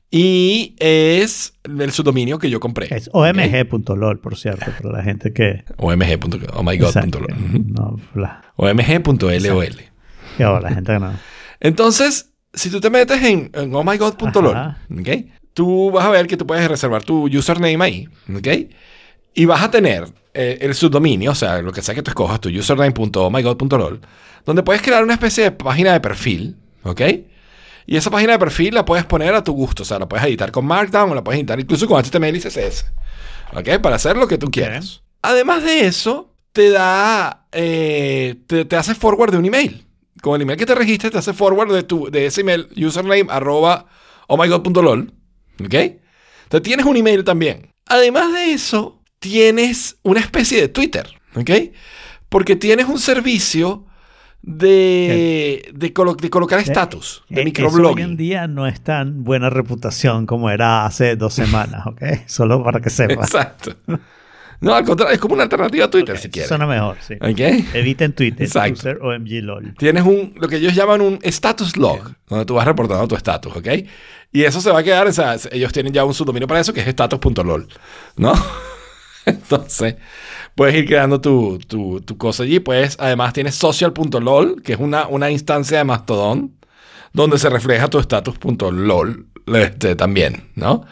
Y es el subdominio que yo compré. Es omg.lol, por cierto, para la gente que... omg.lol. Exacto. Ujú. No, omg.lol. y ahora la gente que no. Entonces, si tú te metes en, en ohmygod.lol, Ajá. ¿ok? Tú vas a ver que tú puedes reservar tu username ahí, ¿ok? Y vas a tener eh, el subdominio, o sea, lo que sea que tú escojas, tu username.ohmygod.lol, donde puedes crear una especie de página de perfil, ¿ok? Y esa página de perfil la puedes poner a tu gusto, o sea, la puedes editar con Markdown o la puedes editar incluso con HTML y CSS, ¿ok? Para hacer lo que tú quieras. Además de eso, te da, eh, te, te hace forward de un email. Con el email que te registres, te hace forward de, tu, de ese email, username arroba ohmygod.lol. ¿Ok? Entonces tienes un email también. Además de eso, tienes una especie de Twitter. ¿Ok? Porque tienes un servicio de, de, colo- de colocar estatus, de Eh, eso hoy en microblogging. día no es tan buena reputación como era hace dos semanas, ¿ok? Solo para que sepas. Exacto. No, al contrario, es como una alternativa a Twitter, si quieres. Suena mejor, sí. ¿Ok? Eviten Twitter, Exacto. user OMG LOL. Tienes un, lo que ellos llaman un status log, donde tú vas reportando tu estatus, ¿ok? Y eso se va a quedar, o sea, ellos tienen ya un subdominio para eso que es status.lol, ¿no? Entonces, puedes ir creando tu, tu, tu cosa allí. Además, tienes social.lol, que es una, una instancia de Mastodon, donde se refleja tu status.lol este, también, ¿no?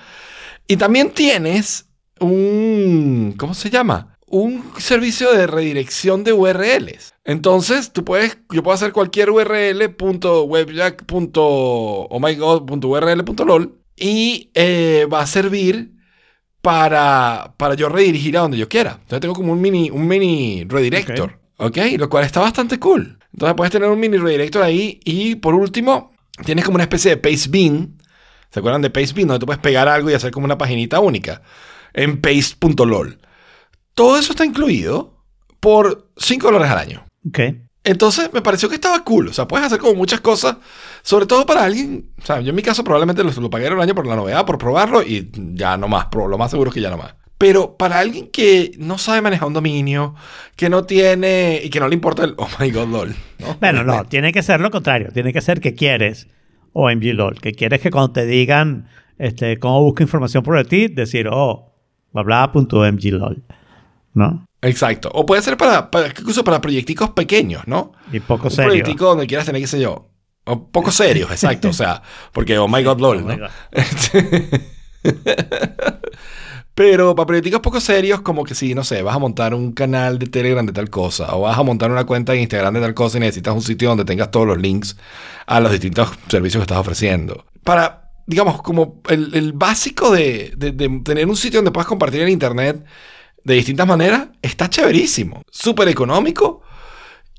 Y también tienes un, ¿cómo se llama? Un servicio de redirección de URLs. Entonces, tú puedes, yo puedo hacer cualquier URL punto webjack punto oh my god punto URL punto lol y eh, va a servir para, para yo redirigir a donde yo quiera. Entonces tengo como un mini, un mini redirector, ¿ok? Lo cual está bastante cool. Entonces puedes tener un mini redirector ahí y por último tienes como una especie de pastebean. ¿Se acuerdan de pastebean? Donde tú puedes pegar algo y hacer como una paginita única en paste.lol. Todo eso está incluido por 5 dólares al año. Ok. Entonces me pareció que estaba cool. O sea, puedes hacer como muchas cosas, sobre todo para alguien. O sea, yo en mi caso probablemente lo, lo pagué el año por la novedad, por probarlo y ya no más. Lo más seguro es que ya no más. Pero para alguien que no sabe manejar un dominio, que no tiene y que no le importa el oh my god lol. ¿no? Bueno, no, tiene que ser lo contrario. Tiene que ser que quieres OMG LOL. Que quieres que cuando te digan este, cómo busca información por ti, decir, oh, bla bla punto OMG LOL. ¿No? Exacto. O puede ser para, para incluso para proyecticos pequeños, ¿no? Y poco un serio. proyectico donde quieras tener, qué sé yo, o poco serios, exacto. o sea, porque oh my god, lol, Oh ¿no? God. Pero para proyectos poco serios, como que si, no sé, vas a montar un canal de Telegram de tal cosa, o vas a montar una cuenta de Instagram de tal cosa y necesitas un sitio donde tengas todos los links a los distintos servicios que estás ofreciendo. Para, digamos, como el, el básico de, de- de tener un sitio donde puedas compartir el Internet de distintas maneras, está chéverísimo. Súper económico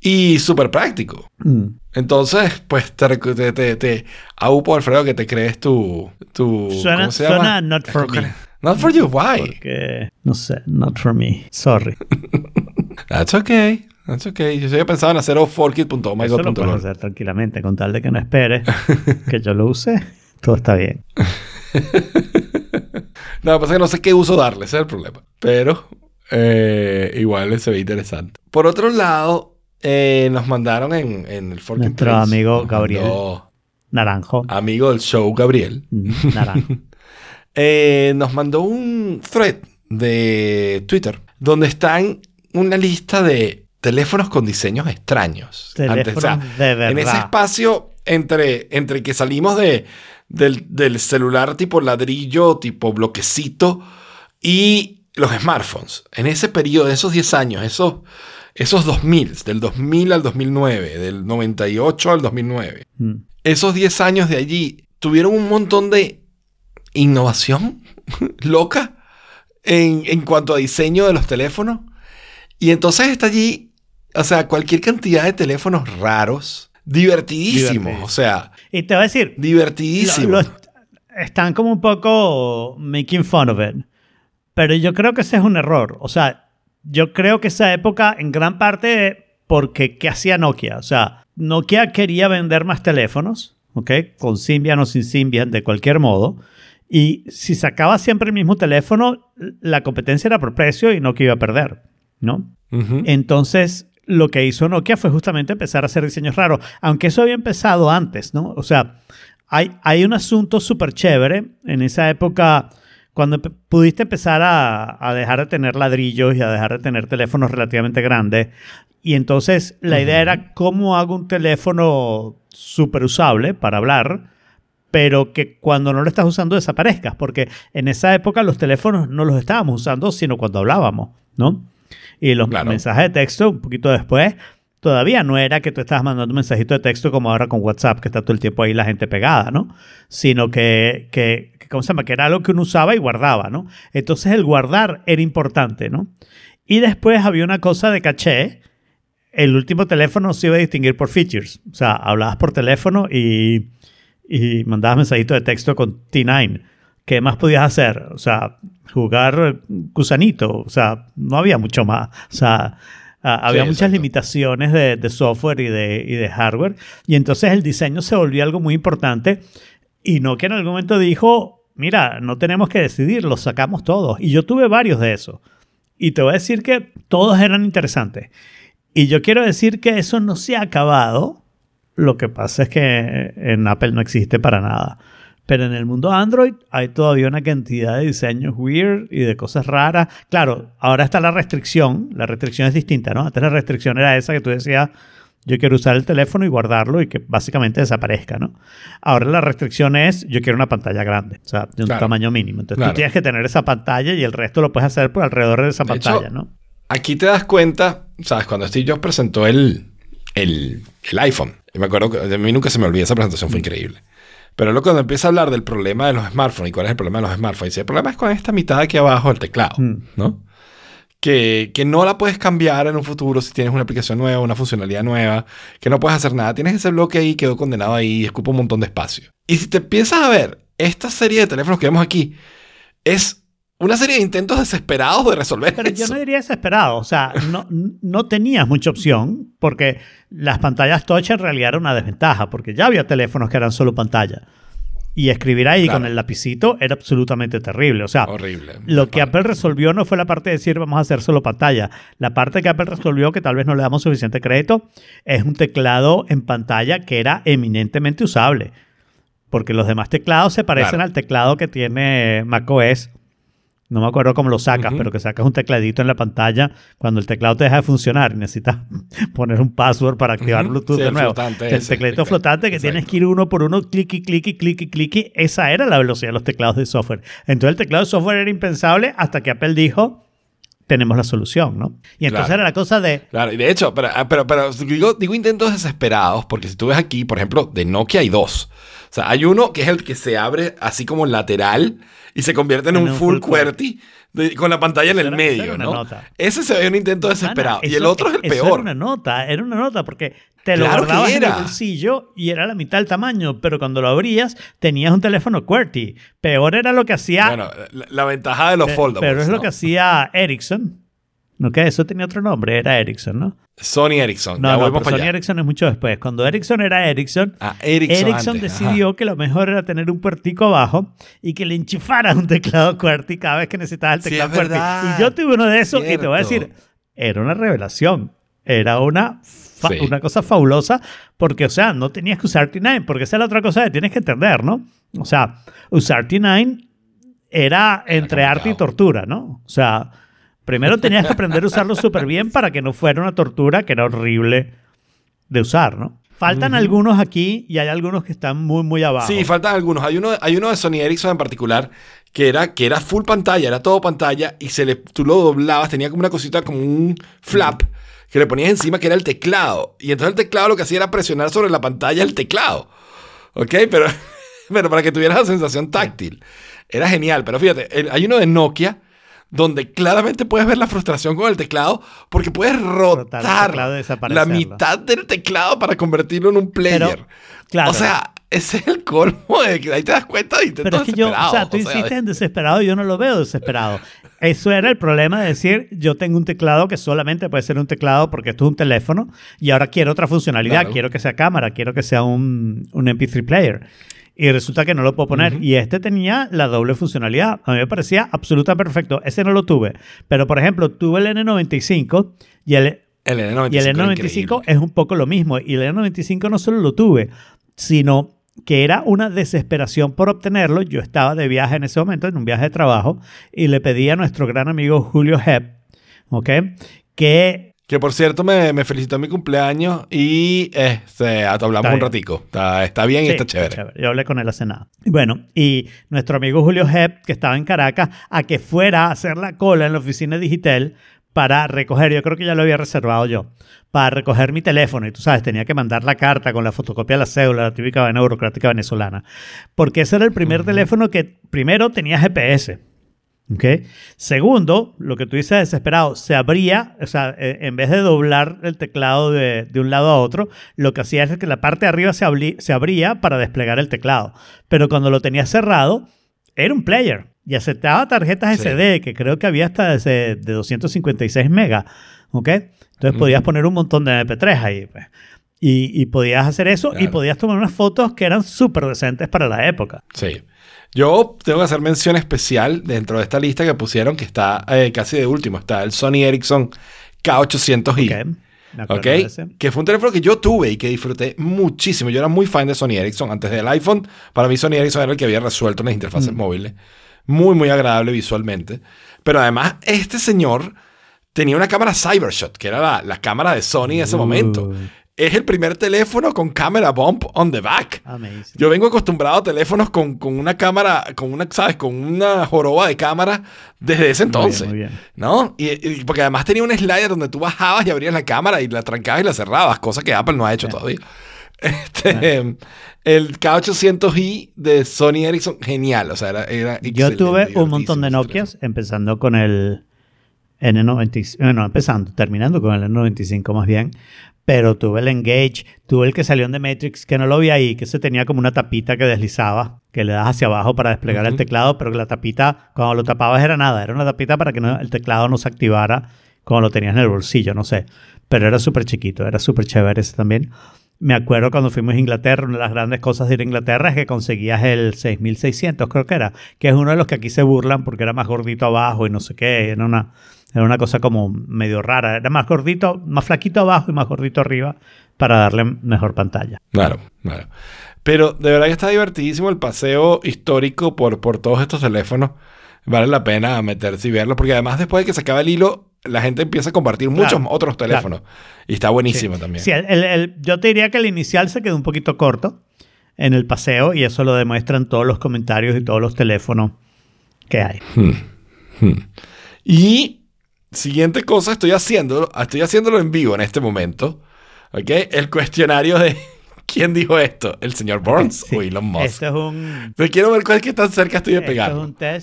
y súper práctico. Mm. Entonces, pues te, te, te, te aupo, Alfredo, que te crees tu... tu Suena- ¿Cómo se suena llama? not for me. Not for you, why? Porque, no sé, not for me. Sorry. That's okay. That's okay. Yo había pensado en hacer Eso lo puedes hacer tranquilamente, con tal de que no esperes que yo lo use. Todo está bien. No, pasa que no sé qué uso darle, ese es el problema. Pero eh, igual se ve interesante. Por otro lado, eh, nos mandaron en, en el Forking Nuestro amigo Gabriel. mandó- Naranjo. amigo del show, Gabriel. Mm, Naranjo. Eh, nos mandó un thread de Twitter donde están una lista de teléfonos con diseños extraños. Teléfonos o sea, de verdad. En ese espacio entre, entre que salimos de, del, del celular tipo ladrillo, tipo bloquecito y los smartphones. En ese periodo, esos 10 años, esos, esos 2000, del 2000 al 2009, del 98 al 2009 Mm. esos 10 años de allí tuvieron un montón de innovación loca en, en cuanto a diseño de los teléfonos. Y entonces está allí, o sea, cualquier cantidad de teléfonos raros, divertidísimos, Divertido. o sea, Y te voy a decir, lo- lo- están como un poco making fun of it. Pero yo creo que ese es un error. O sea, yo creo que esa época, en gran parte, porque ¿qué hacía Nokia? O sea, Nokia quería vender más teléfonos, ¿ok? Con Symbian o sin Symbian, de cualquier modo. Y si sacaba siempre el mismo teléfono, la competencia era por precio y Nokia iba a perder, ¿no? Entonces, lo que hizo Nokia fue justamente empezar a hacer diseños raros, aunque eso había empezado antes, ¿no? O sea, hay, hay un asunto súper chévere en esa época, cuando pudiste empezar a, a dejar de tener ladrillos y a dejar de tener teléfonos relativamente grandes. Y entonces la idea era cómo hago un teléfono súper usable para hablar, pero que cuando no lo estás usando desaparezcas, porque en esa época los teléfonos no los estábamos usando, sino cuando hablábamos, ¿no? Y los Claro. mensajes de texto, un poquito después, todavía no era que tú estabas mandando un mensajito de texto como ahora con WhatsApp, que está todo el tiempo ahí la gente pegada, ¿no? Sino que, que, que, ¿cómo se llama? Que era algo que uno usaba y guardaba, ¿no? Entonces el guardar era importante, ¿no? Y después había una cosa de caché. El último teléfono se iba a distinguir por features. O sea, hablabas por teléfono y, y mandabas mensajito de texto con T9. ¿Qué más podías hacer? O sea, jugar gusanito. O sea, no había mucho más. O sea, había Sí, muchas limitaciones de, de software y de, y de hardware. Y entonces el diseño se volvió algo muy importante. Y Nokia en algún momento dijo, mira, no tenemos que decidir, los sacamos todos. Y yo tuve varios de esos. Y te voy a decir que todos eran interesantes. Y yo quiero decir que eso no se ha acabado. Lo que pasa es que en Apple no existe para nada. Pero en el mundo Android hay todavía una cantidad de diseños weird y de cosas raras. Claro, ahora está la restricción. La restricción es distinta, ¿no? Antes la restricción era esa que tú decías, yo quiero usar el teléfono y guardarlo y que básicamente desaparezca, ¿no? Ahora la restricción es, yo quiero una pantalla grande, o sea, de un Claro. tamaño mínimo. Entonces Claro. tú tienes que tener esa pantalla y el resto lo puedes hacer por alrededor de esa De hecho, pantalla, ¿no? Aquí te das cuenta, ¿sabes? Cuando Steve Jobs presentó el, el, el iPhone, y me acuerdo que a mí nunca se me olvida esa presentación, fue increíble. Pero luego cuando empieza a hablar del problema de los smartphones y cuál es el problema de los smartphones, dice, el problema es con esta mitad aquí abajo del teclado, Mm. ¿no? Que, que no la puedes cambiar en un futuro si tienes una aplicación nueva, una funcionalidad nueva, que no puedes hacer nada. Tienes ese bloque ahí, quedó condenado ahí y escupa un montón de espacio. Y si te empiezas a ver, esta serie de teléfonos que vemos aquí es una serie de intentos desesperados de resolver Pero yo eso. no diría desesperado, o sea, no, no tenías mucha opción porque las pantallas touch en realidad era una desventaja porque ya había teléfonos que eran solo pantalla. Y escribir ahí Claro. con el lapicito era absolutamente terrible. O sea, Horrible. Lo que Apple resolvió no fue la parte de decir vamos a hacer solo pantalla. La parte que Apple resolvió, que tal vez no le damos suficiente crédito, es un teclado en pantalla que era eminentemente usable. Porque los demás teclados se parecen Claro. al teclado que tiene macOS. No me acuerdo cómo lo sacas, Ujú. pero que sacas un tecladito en la pantalla cuando el teclado te deja de funcionar y necesitas poner un password para activar. Bluetooth Sí, de el nuevo. el ese, tecladito flotante que tienes que ir uno por uno, cliqui, cliqui, cliqui, cliqui. Esa era la velocidad de los teclados de software. Entonces el teclado de software era impensable hasta que Apple dijo, tenemos la solución, ¿no? Y entonces Claro. era la cosa de, Claro, y de hecho, pero, ah, pero, pero digo, digo intentos desesperados, porque si tú ves aquí, por ejemplo, de Nokia hay dos. O sea, hay uno que es el que se abre así como lateral y se convierte en, un, full QWERTY de- con la pantalla en Eso el era- eso medio, ¿no? nota. Ese se ve un intento desesperado. Ana, y el eso- otro es el eso peor. Era una nota, era una nota porque te lo Claro guardabas en el bolsillo y era la mitad del tamaño, pero cuando lo abrías tenías un teléfono QWERTY. Peor era lo que hacía Bueno, la, la ventaja de los Pe- foldables. Pero es lo ¿no? que hacía Ericsson. ¿No que Eso tenía otro nombre, era Ericsson, ¿no? Sony Ericsson. No, ya no, pero Sony allá. Ericsson es mucho después. Cuando Ericsson era Ericsson, Ah, Ericsson. Ericsson antes, decidió que lo mejor era tener un puertico abajo y que le enchufaras un teclado QWERTY cada vez que necesitabas el Sí, teclado es QWERTY. Y yo tuve uno de esos y te voy a Cierto. decir, era una revelación. Era una, fa- Sí. una cosa fabulosa porque, o sea, no tenías que usar T9 porque esa es la otra cosa que tienes que entender, ¿no? O sea, usar T9 era entre arte y tortura, ¿no? O sea, primero tenías que aprender a usarlo súper bien para que no fuera una tortura que era horrible de usar, ¿no? Faltan algunos aquí y hay algunos que están muy, muy abajo. Sí, faltan algunos. Hay uno, hay uno de Sony Ericsson en particular que era, que era full pantalla, era todo pantalla y se le, tú lo doblabas, tenía como una cosita, como un flap que le ponías encima que era el teclado. Y entonces el teclado lo que hacía era presionar sobre la pantalla el teclado. ¿Ok? Pero, pero para que tuvieras la sensación táctil. Era genial. Pero fíjate, el- hay uno de Nokia donde claramente puedes ver la frustración con el teclado porque puedes Rotar y la mitad del teclado para convertirlo en un player. Pero, claro. O sea, ese es el colmo de que ahí te das cuenta de intentos Pero es que yo, o sea, tú insistes en desesperado y yo no lo veo desesperado. Eso era el problema de decir, yo tengo un teclado que solamente puede ser un teclado porque esto es un teléfono y ahora quiero otra funcionalidad, Claro. quiero que sea cámara, quiero que sea un, un MP3 player. Y resulta que no lo puedo poner. Y este tenía la doble funcionalidad. A mí me parecía absolutamente perfecto. Ese no lo tuve. Pero, por ejemplo, tuve el N95 y el, El N95, y el era N95 increíble. es un poco lo mismo. Y el N95 no solo lo tuve, sino que era una desesperación por obtenerlo. Yo estaba de viaje en ese momento, en un viaje de trabajo, y le pedí a nuestro gran amigo Julio Hepp, ¿ok? Que Que por cierto me, me felicitó en mi cumpleaños y este, hablamos Está un ratico. Está, está bien y está chévere. Yo hablé con él hace nada. Bueno, y nuestro amigo Julio Hepp, que estaba en Caracas, a que fuera a hacer la cola en la oficina digital para recoger, yo creo que ya lo había reservado yo, para recoger mi teléfono. Y tú sabes, tenía que mandar la carta con la fotocopia de la cédula, la típica vaina burocrática venezolana. Porque ese era el primer teléfono que primero tenía GPS. ¿Ok? Segundo, lo que tú dices desesperado, se abría, o sea, eh, en vez de doblar el teclado de, de un lado a otro, lo que hacía es que la parte de arriba se, se abría para desplegar el teclado. Pero cuando lo tenía cerrado, era un player y aceptaba tarjetas Sí. SD, que creo que había hasta de, de 256 megas. ¿ok? Entonces podías poner un montón de MP3 ahí, pues. Y, y podías hacer eso y podías tomar unas fotos que eran súper decentes para la época. Sí. Yo tengo que hacer mención especial dentro de esta lista que pusieron, que está eh, casi de último. Está el Sony Ericsson K800i. Ok. Me acuerdo ¿Ok? Que fue un teléfono que yo tuve y que disfruté muchísimo. Yo era muy fan de Sony Ericsson. Antes del iPhone, para mí Sony Ericsson era el que había resuelto las interfaces Mm. móviles. Muy, muy agradable visualmente. Pero además, este señor tenía una cámara Cybershot, que era la, la cámara de Sony en ese Uh. momento. Es el primer teléfono con cámara bump on the back. Amazing. Yo vengo acostumbrado a teléfonos con, con una cámara, con una, ¿sabes? Con una joroba de cámara desde ese Muy bien, entonces. muy bien. ¿No? Y, y- porque además tenía un slider donde tú bajabas y abrías la cámara y la trancabas y la cerrabas, cosa que Apple no ha hecho todavía. Este, el K800i de Sony Ericsson, genial. O sea, era, era Yo tuve un montón de Nokias, empezando con el N95, bueno, empezando, terminando con el N95 más bien, pero tuve el Engage, tuve el que salió en The Matrix, que no lo vi ahí, que se tenía como una tapita que deslizaba, que le das hacia abajo para desplegar el teclado, pero que la tapita, cuando lo tapabas era nada, era una tapita para que no- el teclado no se activara cuando lo tenías en el bolsillo, no sé, pero era súper chiquito, era súper chévere ese también. Me acuerdo cuando fuimos a Inglaterra, una de las grandes cosas de ir a Inglaterra es que conseguías el 6600, creo que era, que es uno de los que aquí se burlan porque era más gordito abajo y no sé qué, era una, era una cosa como medio rara, era más gordito, más flaquito abajo y más gordito arriba para darle mejor pantalla. Claro, claro. Pero de verdad que está divertidísimo el paseo histórico por, por todos estos teléfonos. Vale la pena meterse y verlo, porque además después de que se acaba el hilo, la gente empieza a compartir muchos Claro, otros teléfonos. Y está buenísimo también. Sí, el- el- el- yo te diría que el inicial se quedó un poquito corto en el paseo y eso lo demuestran todos los comentarios y todos los teléfonos que hay. Y siguiente cosa, estoy haciéndolo, estoy haciéndolo en vivo en este momento. ¿Ok? El cuestionario de ¿quién dijo esto? ¿El señor Burns Sí. o Elon Musk? Esto es un, Pero quiero ver cuál es que tan cerca estoy de es pegar.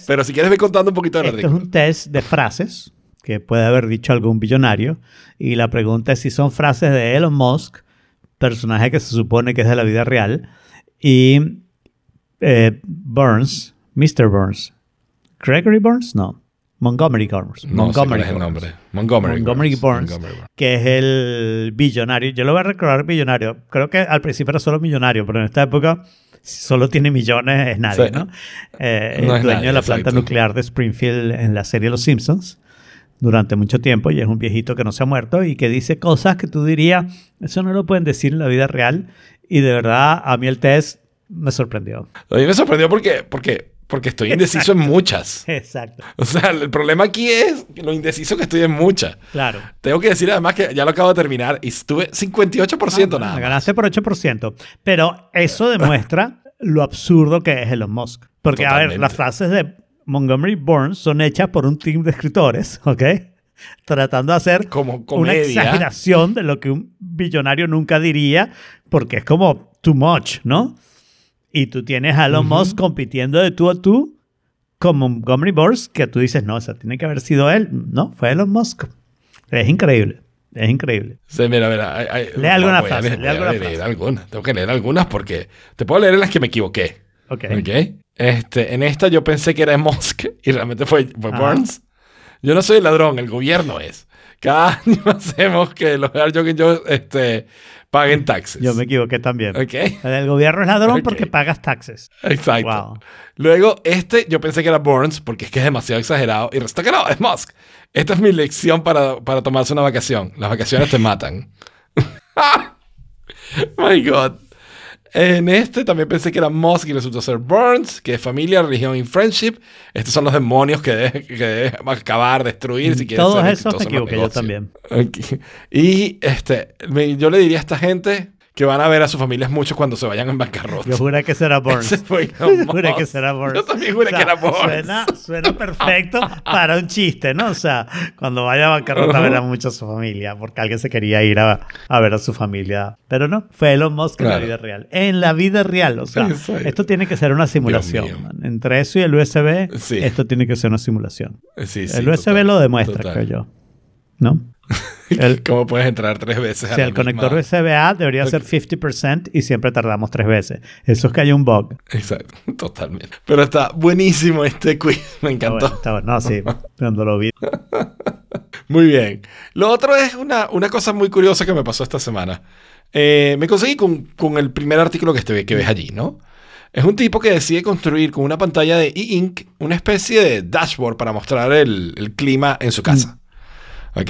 Pero si quieres, ve contando un poquito del Esto es un test de frases que puede haber dicho algún billonario. Y la pregunta es si son frases de Elon Musk, personaje que se supone que es de la vida real, y eh, Burns, Mr. Burns. ¿Gregory Burns? No. Montgomery Burns. No Montgomery Burns. nombre. Montgomery, Montgomery Burns, Montgomery Burns. que es el billonario. Yo lo voy a recordar billonario. Creo que al principio era solo millonario, pero en esta época si solo tiene millones, es nadie. Eh, No el dueño nadie, de la planta exacto. nuclear de Springfield en la serie Los Simpsons durante mucho tiempo y es un viejito que no se ha muerto y que dice cosas que tú dirías, eso no lo pueden decir en la vida real y de verdad a mí el test me sorprendió. A mí me sorprendió porque, porque, porque estoy indeciso en muchas. Exacto. O sea, el problema aquí es lo indeciso que estoy en muchas. Claro. Tengo que decir además que ya lo acabo de terminar y estuve 58% Ah, nada. más. Ganaste por 8%. Pero eso demuestra lo absurdo que es Elon Musk. Porque, a ver, Totalmente. las frases de Montgomery Burns son hechas por un team de escritores, ¿ok? Tratando de hacer Como una exageración de lo que un billonario nunca diría, porque es como too much, ¿no? Y tú tienes a Elon Musk compitiendo de tú a tú con Montgomery Burns, que tú dices, no, o sea, tiene que haber sido él. No, fue Elon Musk. Es increíble. Es increíble. Sí, mira, mira. hay- hay- Lee alguna frase, leer- lee alguna leer frase. algunas. Tengo que leer algunas porque te puedo leer las que me equivoqué. Ok. ¿Ok? Este, en esta yo pensé que era Musk y realmente fue, fue. Burns. Yo no soy el ladrón, el gobierno es. Cada año hacemos que los que yo este, paguen taxes. Yo me equivoqué también. ¿Ok? El gobierno es ladrón porque pagas taxes. Exacto. Wow. Luego, este yo pensé que era Burns porque es que es demasiado exagerado. Y resulta que no, es Musk. Esta es mi lección para, para tomarse una vacación. Las vacaciones te matan. My God. En este también pensé que era Musk y resultó ser Burns, que es familia, religión y friendship. Estos son los demonios que debe, que acabar, destruir si quieres Todos esos me equivoqué yo también. Ok. Y este, me- yo le diría a esta gente que van a ver a sus familias mucho cuando se vayan en bancarrota. Yo juré que será Burns. Juré que será Burns. Yo también juré O sea, que era Burns. Suena, suena perfecto para un chiste, ¿no? O sea, cuando vaya a bancarrota verá mucho a su familia, porque alguien se quería ir a, a ver a su familia. Pero no, fue Elon Musk en la Claro. vida real. En la vida real, o sea, Sí, esto tiene que ser una simulación. Entre eso y el USB, Sí. esto tiene que ser una simulación. Sí, el USB total, lo demuestra, total. creo yo. ¿No? El, ¿Cómo puedes entrar tres veces a si la el conector USB-A debería ser 50% y siempre tardamos tres veces. Eso es que hay un bug. Exacto, totalmente. Pero está buenísimo este quiz, me Está encantó. bueno, está bueno. No, sí, cuando lo vi. Muy bien. Lo otro es una, una cosa muy curiosa que me pasó esta semana. Eh, me conseguí con, con el primer artículo que, este, que ves allí, ¿no? Es un tipo que decide construir con una pantalla de e-ink una especie de dashboard para mostrar el, el clima en su casa. ¿Ok?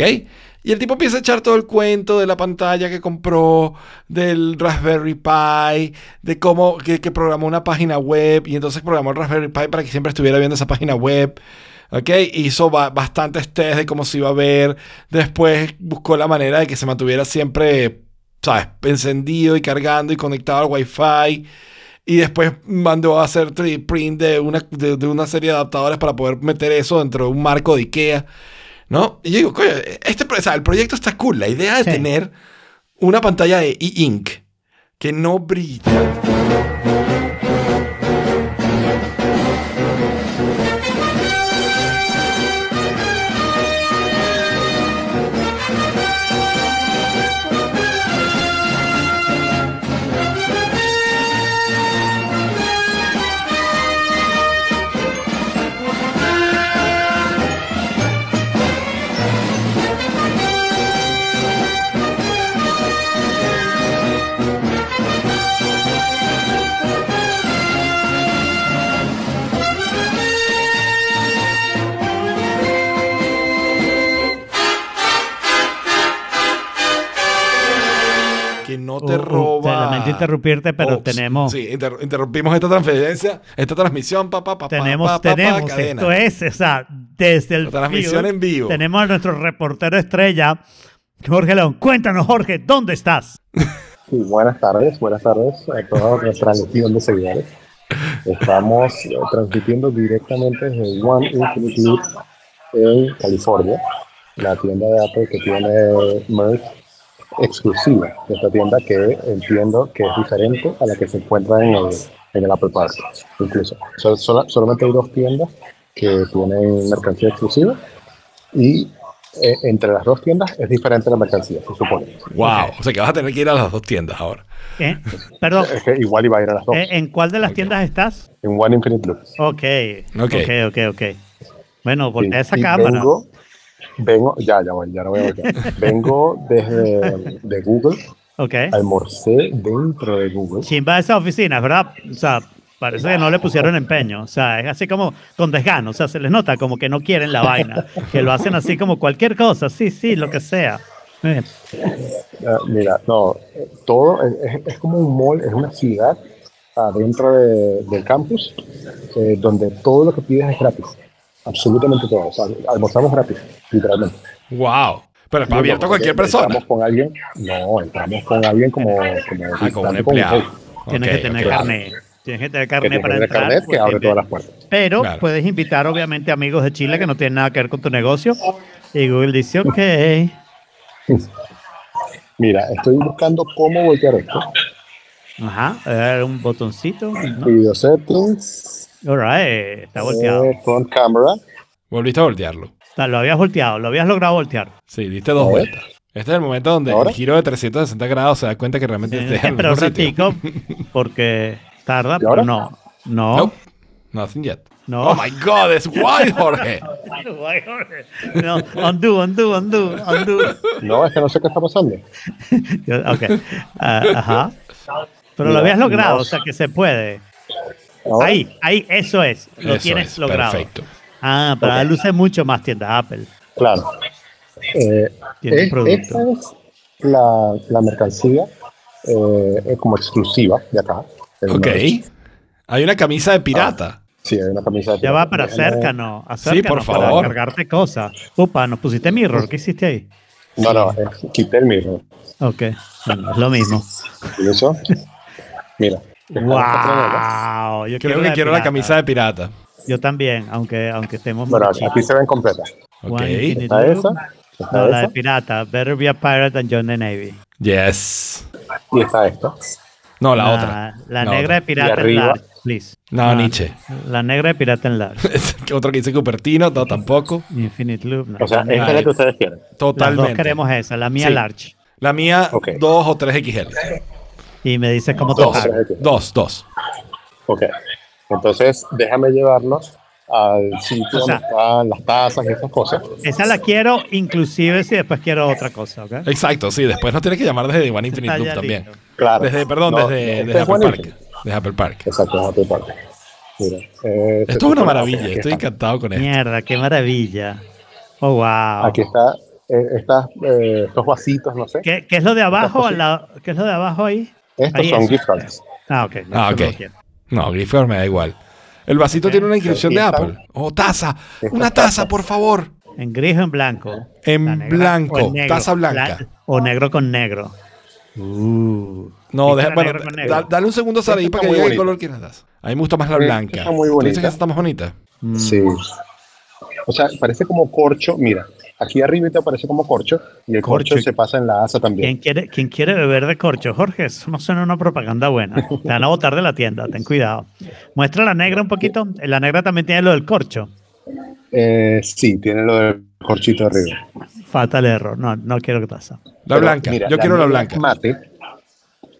Y el tipo empieza a echar todo el cuento de la pantalla que compró, del Raspberry Pi, de cómo que, programó una página web y entonces programó el Raspberry Pi para que siempre estuviera viendo esa página web. ¿Ok? Hizo ba- bastantes test de cómo se iba a ver. Después buscó la manera de que se mantuviera siempre, ¿sabes? Encendido y cargando y conectado al Wi-Fi. Y después mandó a hacer 3D print de una, de una serie de adaptadores para poder meter eso dentro de un marco de IKEA. ¿No? Y yo digo, coño, este, pro- o sea, el proyecto está cool. La idea de Sí. tener una pantalla de e-ink que no brilla. Interrumpirte, pero Ops. tenemos- Sí, inter- interrumpimos esta transferencia, esta transmisión, papá, papá, tenemos, tenemos, esto es, o sea, desde el La transmisión field, en vivo. Tenemos a nuestro reportero estrella, Jorge León. Cuéntanos, Jorge, ¿dónde estás? Sí, buenas tardes, buenas tardes a toda nuestra legión de seguidores. Estamos eh, transmitiendo directamente desde One Infinite Loop en California, la tienda de Apple que tiene merch exclusiva. Esta tienda que entiendo que es diferente a la que se encuentra en el, en el Apple Park, incluso. Sol- sola- solamente hay dos tiendas que tienen mercancía exclusiva y eh, entre las dos tiendas es diferente la mercancía, se supone. Wow, o sea que vas a tener que ir a las dos tiendas ahora. ¿Eh? Perdón, Es que igual iba a ir a las dos. ¿eh, ¿en cuál de las Ok. tiendas estás? En One Infinite Loop. Ok, Ok. ok, ok, ok. Bueno, Sí, voltea esa y cámara. Vengo, vengo, ya, ya voy, ya no voy a voltear. Vengo desde de Google, Ok. almorcé dentro de Google. Chimba esa oficina, ¿verdad? O sea, parece que no le pusieron empeño. O sea, es así como con desgano. O sea, se les nota como que no quieren la vaina. Que lo hacen así como cualquier cosa. Sí, sí, lo que sea. Eh, mira, no, todo es como un mall, es una ciudad adentro de- del campus eh, donde todo lo que pides es gratis. Absolutamente todo. O sea, almorzamos gratis, literalmente. Wow. Pero está abierto a cualquier persona. Entramos con alguien, no, entramos con alguien como, como, Ah, como un como empleado. tienes Ok, que tener ok. carnet. Tienes que tener que carnet tiene para entrar. carnet que porque- abre todas las puertas. Pero Claro. puedes invitar, obviamente, amigos de Chile que no tienen nada que ver con tu negocio. Y Google dice, ok. Mira, estoy buscando cómo voltear esto. Ajá, eh, un botoncito. ¿no? Video settings, All right, está volteado. eh, front camera. Volviste a voltearlo. Lo habías volteado, lo habías logrado voltear. Sí, diste dos vueltas. Este es el momento donde ¿Ahora? el giro de 360 grados se da cuenta que realmente estés que en el esperar un ratico porque tarda, ¿Y pero no. No. Nope. Nothing yet. No. Oh my God, it's wild, Jorge. No, undo, undo, undo, undo. No, es que no sé qué está pasando. Ok. Ah, ajá. Pero lo Mira, habías logrado, no o sea que se puede. Ahora, Ahí, ahí, eso es. Lo Eso tienes es, logrado. Perfecto. Ah, pero Ok. luce mucho más tiendas Apple. Claro. Eh, Tiene es- producto. esta es la, la mercancía eh, eh, como exclusiva de acá. Ok. merch. Hay una camisa de pirata. Sí, hay una camisa. de Ya va, pero Déjame- acércanos, acércanos por para favor. cargarte cosas. Upa, nos pusiste mirror, ¿qué hiciste ahí? No, no, es- quité el mirror. Ok, bueno, es lo mismo. ¿Y eso? Mira. ¡Wow! Yo Creo que la quiero la pirata. camisa de pirata. Yo también, aunque, aunque estemos Bueno, muy aquí se ven completas. Ok. One Infinite Está esa. Está No, la de esa. pirata. Better be a pirate than join the Navy. Yes. Y está esta. No, la otra. La La negra otra. de pirata en large, please. No, Nietzsche. La negra de pirata en large. Otro que dice Cupertino, no, tampoco. Infinite Loop. no. O sea, La esta es la que ustedes quieren. Las Totalmente. dos queremos esa, la mía Sí. large. La mía, Ok. dos o tres XL. Y me dices cómo Dos. Dos, dos. Ok. Entonces, déjame llevarlos al sitio O sea- donde están las tazas y esas cosas. Esa la quiero, inclusive si después quiero otra cosa, ¿ok? Exacto, sí. Después nos tienes que llamar desde One Infinite Loop también. Claro. Desde, perdón, No, desde, este desde es Apple Park. Infinite. Desde Apple Park. Exacto, es Apple Park. Mira, eh, Esto es una maravilla. Estoy está. encantado con esto. Mierda, qué maravilla. Oh, wow. Aquí está, eh, estas, eh, estos vasitos, no sé. ¿Qué, qué es lo de abajo? lado- ¿Qué es lo de abajo ahí? Estos Ahí son es. gift cards. Ah, ok. no, Ah, eso no Gifford me da igual. El vasito tiene una inscripción de Apple. Oh, taza. Una taza, por favor. En gris o en blanco. En negra blanco, o en negro. taza blanca. La- o negro con negro. Uh. No, ¿Viste deja, bueno, negro? da- dale un segundo a Saraí para que diga qué bonita. color quieres das. A mí me gusta más la blanca. está muy ¿Tú dices bonita. que esta está más bonita? Mm. Sí. O sea, parece como corcho. Mira, aquí arriba te parece como corcho. Y el corcho, Corcho. se pasa en la asa ¿Quién también. quiere, ¿Quién quiere beber de corcho? Jorge, eso no suena una propaganda buena. Te van a botar de la tienda, ten cuidado. Muestra la negra un poquito. La negra también tiene lo del corcho. Eh, sí, tiene lo del corchito arriba. Fatal error. No, no quiero que pasa. La Pero blanca. mira, Yo quiero la blanca. Mate.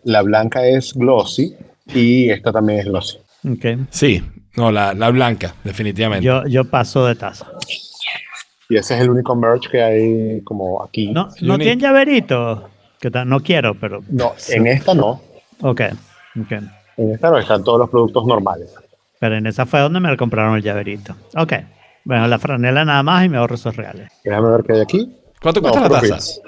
La blanca es glossy. Y esta también es glossy. Ok. Sí, no, la, la blanca, definitivamente. Yo, yo paso de taza. Y ese es el único merch que hay como aquí. No, no tienen llaverito. ¿Qué tal? No quiero, pero. No, en esta no. Ok. ok. En esta no están todos los productos normales. Pero en esa fue donde me compraron el llaverito. Ok. Bueno, la franela nada más y me ahorro esos reales. Déjame ver qué hay aquí. ¿Cuánto No, cuesta la taza?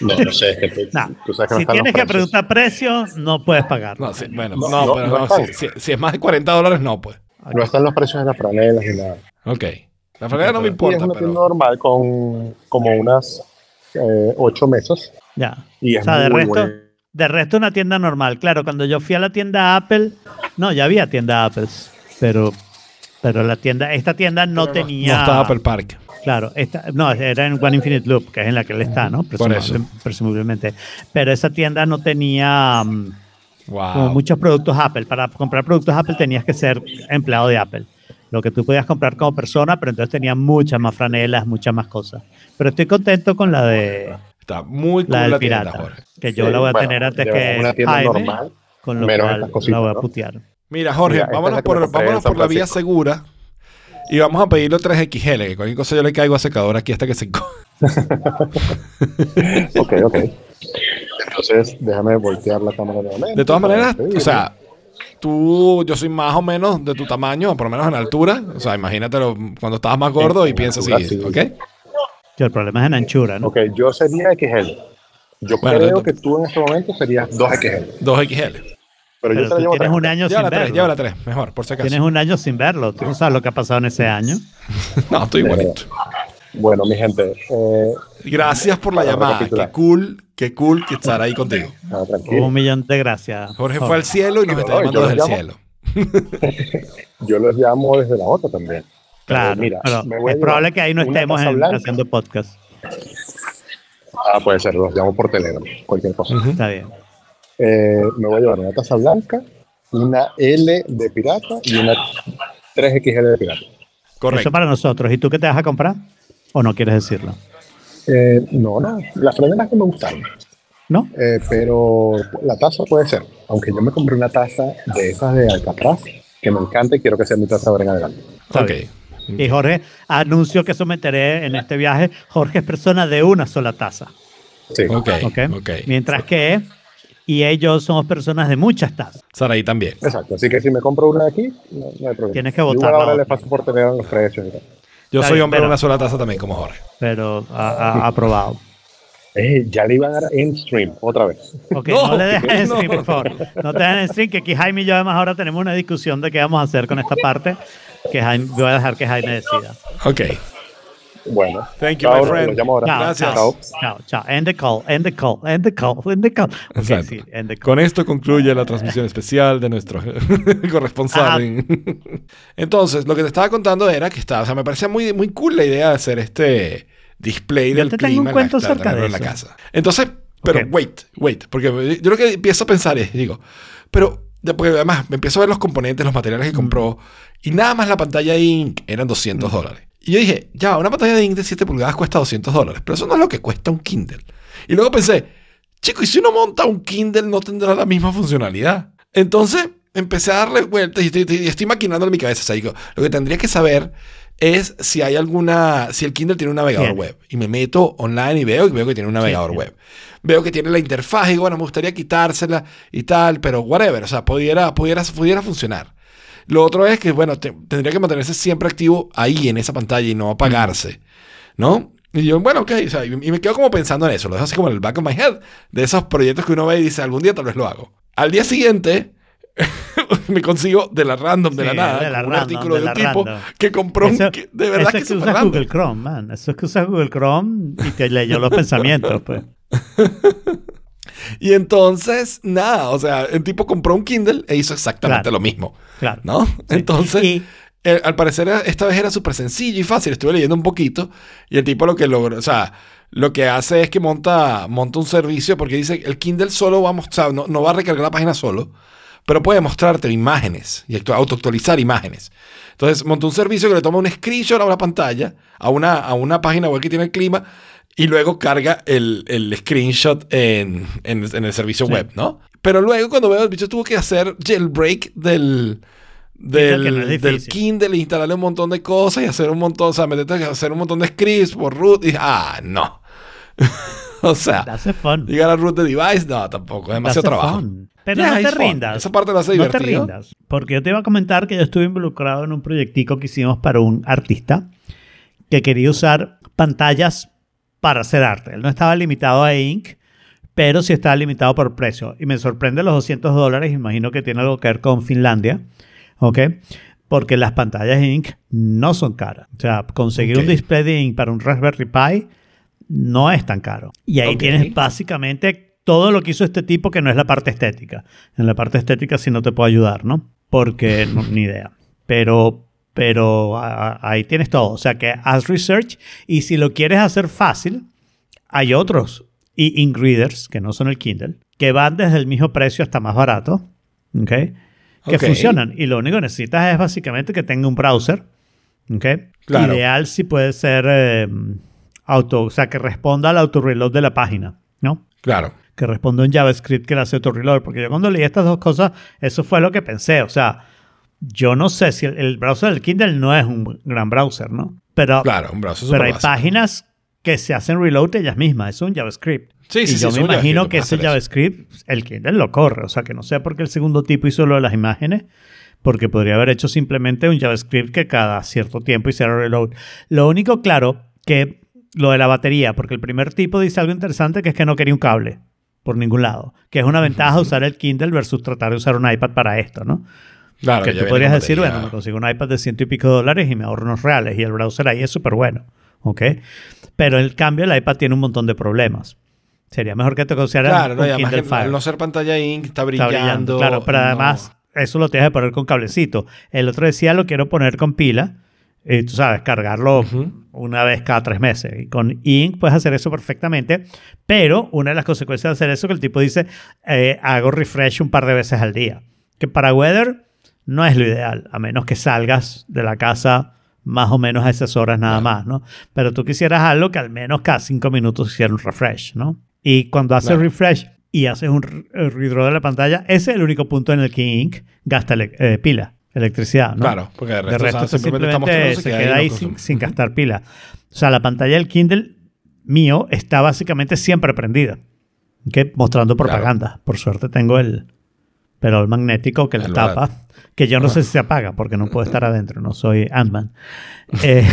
No, no sé. Es que tú, Nah, tú sabes que no si tienes que preguntar precios, no puedes pagar. No, sí, bueno, No, no, no, pero no no, están. si, si- si es más de 40 dólares, no, pues. No están los precios de las franelas ni nada. Ok. La franela no me es importa, una tienda pero. normal con como unas eh, ocho mesas. Ya. Y O sea, de resto, bueno. de resto una tienda normal. Claro, cuando yo fui a la tienda Apple, no, ya había tienda Apple, pero, pero la tienda, esta tienda no tenía. No estaba Apple Park. Claro, esta, no, era en One Infinite Loop, que es en la que él está, ¿no? Por eso. Presumable- Presumiblemente. Pero esa tienda no tenía mm, como muchos productos Apple. Para comprar productos Apple tenías que ser empleado de Apple. Lo que tú podías comprar como persona, pero entonces tenía muchas más franelas, muchas más cosas. Pero estoy contento con la de Está muy cool la del la tienda, pirata, Jorge. que yo Sí, la voy a bueno, tener antes que una tienda Jaime, normal. con lo menos cual estas cositas, la voy a ¿no? putear. Mira, Jorge, Mira, vámonos por, vámonos por la vía segura y vamos a pedirle 3XL, que cualquier cosa yo le caigo a secador aquí hasta que se... Ok, ok. Entonces, déjame voltear la cámara nuevamente. De todas maneras, o sea, tú, yo soy más o menos de tu tamaño, por lo menos en altura. O sea, imagínatelo cuando estabas más gordo y En piensas así, sí. ¿ok? El problema es en anchura, ¿no? Ok, yo sería XL. Yo Bueno, creo que tú en este momento serías 2XL. 2XL. Pero, yo Pero te tú llevo tienes tres. un año Lleva sin la 3, verlo. lleva la 3, mejor, por si acaso. Tienes un año sin verlo. Tú no sabes lo que ha pasado en ese año. No, estoy igualito. Bueno, mi gente, eh, Gracias por la llamada. Qué cool, qué cool que estar ahí contigo. Un millón de gracias. Jorge fue al cielo y nos está llamando desde el llamo. cielo. Yo los llamo desde la otra también. Claro, Pero mira, pero me voy a es probable que ahí no estemos en- haciendo podcast. Ah, puede ser, los llamo por Telegram, cualquier cosa. Está bien. Eh, me voy a llevar una taza blanca, una L de pirata y una 3XL de pirata. Correcto. Eso para nosotros. ¿Y tú qué te vas a comprar? ¿O no quieres decirlo? Eh, no, no, las franelas que me gustaron, ¿No? eh, pero la taza puede ser. Aunque yo me compré una taza de esas de Alcatraz, que me encanta y quiero que sea mi taza ahora en adelante. Ok. Y Jorge anunció que someteré en este viaje. Jorge es persona de una sola taza. Sí. Ok, ¿ok? ok. Mientras que y ellos somos personas de muchas tazas. Saraí también. Exacto, así que si me compro una de aquí, no, no hay problema. Tienes que Igual botar la ahora le otra. paso por Telegram los precios y tal. Yo soy hombre de una sola taza también, como Jorge. Pero aprobado. Eh, ya le iban a dar en stream otra vez. Ok, No, no, le dejes en no. stream, por favor. No te dejes en stream, que aquí Jaime y yo además ahora tenemos una discusión de qué vamos a hacer con esta parte. Que Jaime, voy a dejar que Jaime decida. Ok. Bueno, Thank you, chao, my friend. Llamo ahora. Chao, Gracias. chao, chao, chao. End the call, end the call, end the call, end the call. Ok, Exacto. sí, end the call. Con esto concluye la transmisión especial de nuestro corresponsal. Entonces, lo que te estaba contando era que estaba, o sea, me parecía muy, muy cool la idea de hacer este display Yo del te tengo clima un en la- cuento acerca tenerlo de en la casa. Entonces, Pero Ok. wait, wait, porque yo lo que empiezo a pensar es, digo, pero después además me empiezo a ver los componentes, los materiales que compró, y nada más la pantalla Ink eran 200 dólares. Y yo dije, ya, una pantalla de Ink de 7 pulgadas cuesta 200 dólares, pero eso no es lo que cuesta un Kindle. Y luego pensé, chico, ¿y si uno monta un Kindle no tendrá la misma funcionalidad? Entonces empecé a darle vueltas y estoy, maquinando en mi cabeza. O sea, digo, lo que tendría que saber es si hay alguna, si el Kindle tiene un navegador web. Y me meto online y veo, y veo que tiene un navegador web. Veo que tiene la interfaz y digo, bueno, me gustaría quitársela y tal, pero whatever, o sea, pudiera, pudiera, pudiera funcionar. Lo otro es que, bueno, te- tendría que mantenerse siempre activo ahí en esa pantalla y no apagarse, ¿no? Y yo, bueno, ok, o sea, y, y me quedo como pensando en eso, lo dejo así como en el back of my head, de esos proyectos que uno ve y dice, algún día tal vez lo hago. Al día siguiente, me consigo de la random, de la Sí, nada, de la como un random, artículo de de, un tipo random. que compró un... Eso- ki- De verdad eso que es que súper usas random. Google Chrome, man. Eso es que usas Google Chrome y te leyó los pensamientos, pues. Y entonces, nada, o sea, el tipo compró un Kindle e hizo exactamente Claro. lo mismo, Claro. ¿no? Entonces... Y- Eh, al parecer esta vez era súper sencillo y fácil. Estuve leyendo un poquito y el tipo lo que logró, o sea, lo que hace es que monta, monta un servicio porque dice el Kindle solo va a mostrar, no, no va a recargar la página solo, pero puede mostrarte imágenes y actu- autoactualizar imágenes. Entonces monta un servicio que le toma un screenshot a una pantalla, a una, a una página web que tiene el clima y luego carga el, el screenshot en, en- en el servicio Sí. web, ¿no? Pero luego cuando veo el bicho tuvo que hacer jailbreak del... Del, del. Kindle, instalarle un montón de cosas y hacer un montón, o sea, meterte a hacer un montón de scripts por root y ah, no. o sea, llegar al root de device, no, tampoco, es demasiado trabajo. fun. Pero Yeah, no te fun. rindas. Esa parte lo hace No te divertido. rindas. Porque yo te iba a comentar que yo estuve involucrado en un proyectico que hicimos para un artista que quería usar pantallas para hacer arte. Él no estaba limitado a Ink, pero sí estaba limitado por precio. Y me sorprende los 200 dólares. Imagino que tiene algo que ver con Finlandia. ¿Ok? Porque las pantallas Ink no son caras. O sea, conseguir un display de Ink para un Raspberry Pi no es tan caro. Y ahí tienes básicamente todo lo que hizo este tipo que no es la parte estética. En la parte estética sí no te puedo ayudar, ¿no? Porque no, ni idea. Pero, pero a- ahí tienes todo. O sea que haz research y si lo quieres hacer fácil, hay otros e-ink readers que no son el Kindle, que van desde el mismo precio hasta más barato, ¿ok? Que Ok. funcionan. Y lo único que necesitas es básicamente que tenga un browser, ¿ok? Claro. Ideal si puede ser eh, auto, o sea, que responda al auto-reload de la página, ¿no? Claro. que responde un JavaScript que le hace auto-reload. Porque yo cuando leí estas dos cosas, eso fue lo que pensé. O sea, yo no sé si el, el browser del Kindle no es un gran browser, ¿no? Pero, Claro, un brazo pero hay básico. páginas que se hacen reload ellas mismas. Es un JavaScript. Sí, y sí, yo me imagino que ese. JavaScript, el Kindle lo corre. O sea, que no sé por qué el segundo tipo hizo lo de las imágenes. Porque podría haber hecho simplemente un JavaScript que cada cierto tiempo hiciera reload. Lo único, claro, que lo de la batería, porque el primer tipo dice algo interesante que es que no quería un cable por ningún lado, que es una ventaja usar el Kindle versus tratar de usar un iPad para esto, ¿no? Claro, que tú podrías decir, bueno, me consigo un iPad de ciento y pico de dólares y me ahorro unos reales y el browser ahí es súper bueno, ¿ok? Pero en cambio el iPad tiene un montón de problemas. Sería mejor que te consideraras Claro, no, un además Kindle que Fire. al no ser pantalla ink, está Está brillando. brillando, claro, pero no. además eso lo tienes que poner con cablecito. El otro decía lo quiero poner con pila y tú sabes, cargarlo una vez cada tres meses. Y con Ink puedes hacer eso perfectamente, pero una de las consecuencias de hacer eso es que el tipo dice, eh, hago refresh un par de veces al día. Que para Weather no es lo ideal, a menos que salgas de la casa más o menos a esas horas nada más, ¿no? Pero tú quisieras algo que al menos cada cinco minutos hiciera un refresh, ¿no? Y cuando haces Claro. refresh y haces un re- redraw de la pantalla, ese es el único punto en el que Ink gasta eh, pila, electricidad, ¿no? Claro, porque de De resto, resto, o sea, simplemente simplemente se que queda ahí sin, gastar pila. O sea, la pantalla del Kindle mío está básicamente siempre prendida. ¿ok? Mostrando propaganda. Por suerte tengo el pero magnético que la El tapa. Que yo no sé si se apaga porque no puedo estar adentro. No soy Ant-Man. Eh,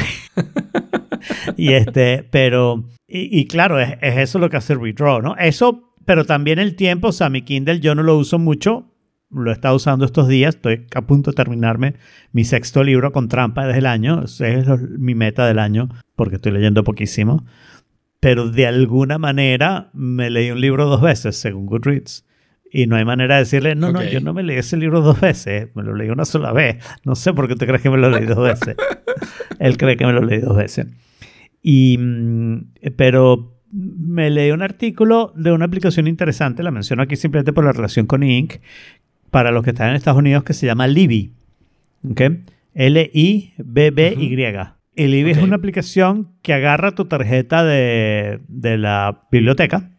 y este, pero... Y, y claro, es, es eso lo que hace Redraw, ¿no? Eso, pero también el tiempo. O sea, mi Kindle yo no lo uso mucho lo he estado usando estos días. Estoy a punto de terminarme mi sexto libro con trampa desde el año. Es lo- mi meta del año porque estoy leyendo poquísimo. Pero de alguna manera me leí un libro dos veces, según Goodreads. Y no hay manera de decirle, no, no, yo no me leí ese libro dos veces, me lo leí una sola vez. No sé por qué tú crees que me lo leí dos veces. Él cree que me lo leí dos veces. Y, mm, pero me leí un artículo de una aplicación interesante, la menciono aquí simplemente por la relación con Inc., para los que están en Estados Unidos, que se llama Libby. ¿Ok? L-I-B-B-Y. Y Libby es una aplicación que agarra tu tarjeta de, de la biblioteca.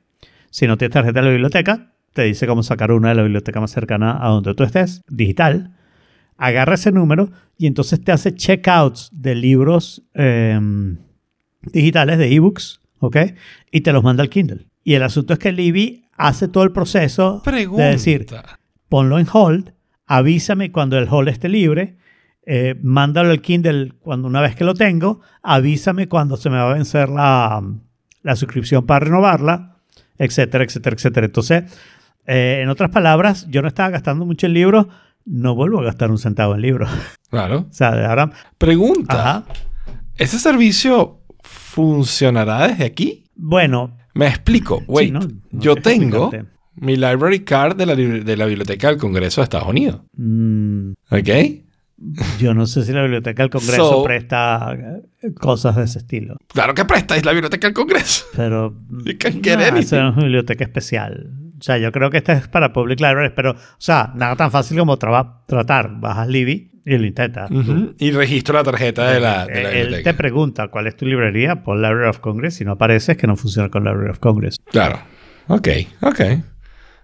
Si no tienes tarjeta de la biblioteca, te dice cómo sacar una de la biblioteca más cercana a donde tú estés, digital. Agarra ese número y entonces te hace checkouts de libros em, digitales, de ebooks, ¿ok? Y te los manda al Kindle. Y el asunto es que Libby hace todo el proceso Pregunta. de decir, ponlo en hold, avísame cuando el hold esté libre, eh, mándalo al Kindle cuando una vez que lo tengo, avísame cuando se me va a vencer la, la suscripción para renovarla, etcétera, etcétera, etcétera. Entonces, eh, en otras palabras, yo no estaba gastando mucho en libros, no vuelvo a gastar un centavo en libros. Claro. o sea, ahora... Pregunta. Ajá. ¿Ese servicio funcionará desde aquí? Bueno, Me explico. Wait, no, no yo tengo explicarte. mi library card de la, libr- de la Biblioteca del Congreso de Estados Unidos. mm, ¿Ok? yo no sé si la biblioteca del Congreso So- presta eh, cosas de ese estilo. Claro que prestáis la Biblioteca del Congreso. Pero. No es una biblioteca especial. O sea, yo creo que esta es para public libraries, pero, o sea, nada tan fácil como tratar. Bajas Libby y lo intentas. Y registro la tarjeta de la, de la Eh, Él biblioteca. te pregunta cuál es tu librería, pon Library of Congress. Si no aparece, es que no funciona con Library of Congress. Claro. Ok, ok.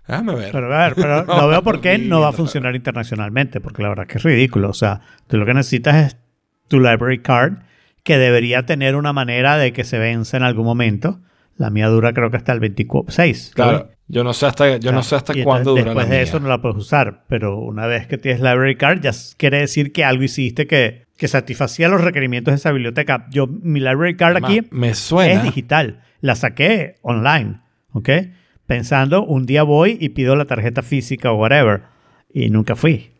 Déjame ver. Pero a ver, pero no veo por qué no va a funcionar internacionalmente, porque la verdad es que es ridículo. O sea, tú lo que necesitas es tu library card, que debería tener una manera de que se vence en algún momento. La mía dura creo que hasta el 26. Claro. Yo no sé hasta, yo no sé hasta cuándo dura Después la de mía. eso no la puedes usar, pero una vez que tienes library card ya quiere decir que algo hiciste que, que satisfacía los requerimientos de esa biblioteca. Yo, mi library card aquí me suena. es digital. La saqué online, ¿ok? Pensando, un día voy y pido la tarjeta física o whatever. Y nunca fui,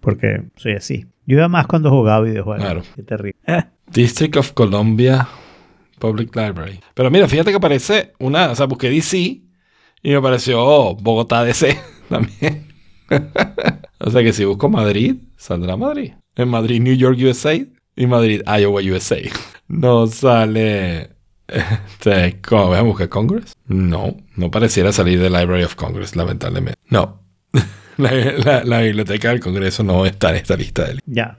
porque soy así. Yo iba más cuando jugaba videojuegos. Claro. Qué terrible. District of Columbia Public Library. Pero mira, fíjate que aparece una, o sea, busqué DC y me apareció Bogotá DC también. o sea que si busco Madrid, saldrá Madrid. En Madrid, New York, USA y Madrid, Iowa, USA. No sale. Este, ¿Cómo voy a buscar Congress? No, no pareciera salir de Library of Congress, lamentablemente. No. La, la- la biblioteca del Congreso no está en esta lista de ya.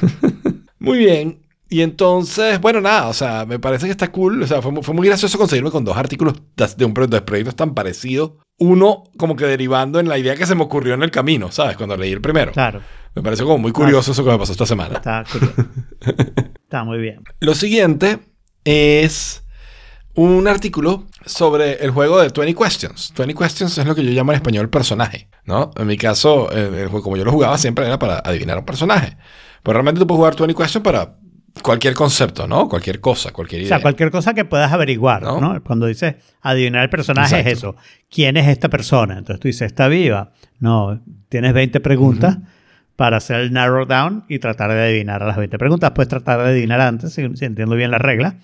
muy bien. Y entonces, bueno, nada, o sea, me parece que está cool. O sea, fue, fue muy gracioso conseguirme con dos artículos de un de proyectos tan parecidos. Uno como que derivando en la idea que se me ocurrió en el camino, ¿sabes? Cuando leí el primero. Claro. Me pareció como muy curioso eso que me pasó esta semana. Está curioso. Está muy bien. Lo siguiente es un artículo sobre el juego de 20 Questions. 20 Questions es lo que yo llamo en español personaje, ¿no? En mi caso, el juego como yo lo jugaba siempre era para adivinar un personaje. Pero realmente tú puedes jugar 20 Questions para cualquier concepto, ¿no? Cualquier cosa, cualquier O idea. sea, cualquier cosa que puedas averiguar, ¿No? ¿no? Cuando dices adivinar el personaje Exacto. es eso. ¿Quién es esta persona? Entonces tú dices, ¿está viva? No, tienes 20 preguntas para hacer el narrow down y tratar de adivinar a las 20 preguntas. Puedes tratar de adivinar antes, si, si entiendo bien la regla.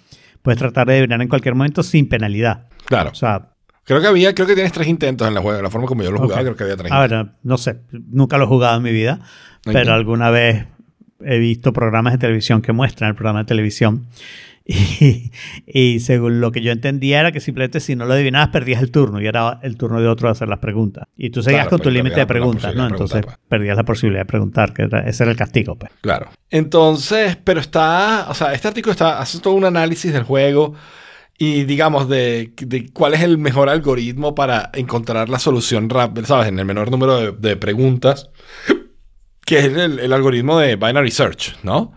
Puedes tratar de adivinar en cualquier momento sin penalidad. Claro. O sea, Creo que había, creo que tienes tres intentos en el juego. La forma como yo lo jugaba, Ok. creo que había tres a intentos. ver, no sé, nunca lo he jugado en mi vida, Ok. pero alguna vez he visto programas de televisión que muestran el programa de televisión. Y, y según lo que yo entendía era que simplemente si no lo adivinabas perdías el turno y era el turno de otro de hacer las preguntas. Y tú seguías Claro, con tu pero límite de preguntas, ¿no? Entonces preguntar, perdías la posibilidad de preguntar, que era- ese era el castigo. Pues. Claro. Entonces, pero está, o sea, este artículo está, hace todo un análisis del juego y digamos de, de cuál es el mejor algoritmo para encontrar la solución rápida, ¿sabes? En el menor número de, de preguntas, que es el, el algoritmo de binary search, ¿no?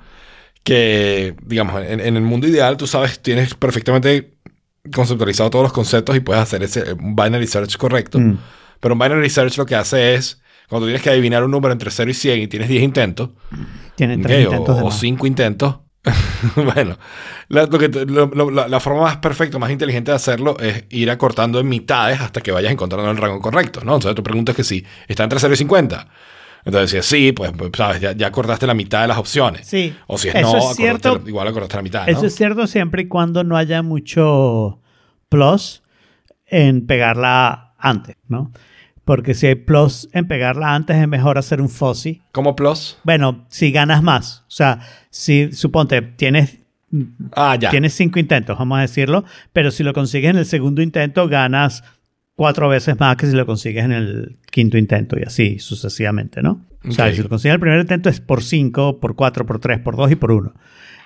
Que, digamos, en, en el mundo ideal tú sabes, tienes perfectamente conceptualizado todos los conceptos y puedes hacer ese binary search correcto. Mm. Pero un binary search lo que hace es, cuando tienes que adivinar un número entre 0 y 100 y tienes 10 intentos, o- intentos de o, más. cinco intentos. bueno, la, lo que te- lo- lo- la- la forma más perfecta, más inteligente de hacerlo es ir acortando en mitades hasta que vayas encontrando el rango correcto, ¿no? Entonces tú preguntas que si está entre 0 y 50. Entonces, si es sí, pues, pues, sabes, ya, ya acordaste la mitad de las opciones. Sí, O si es eso no, es acordaste cierto. la- igual acordaste la mitad, ¿no? Eso es cierto siempre y cuando no haya mucho plus en pegarla antes, ¿no? Porque si hay plus en pegarla antes, es mejor hacer un fuzzy. Como plus. Bueno, si ganas más. O sea, si suponte tienes Ah, ya. Tienes cinco intentos, vamos a decirlo, pero si lo consigues en el segundo intento, ganas cuatro veces más que si lo consigues en el quinto intento y así sucesivamente, ¿no? O sea, si lo consigues en el primer intento es por cinco, por cuatro, por tres, por dos y por uno.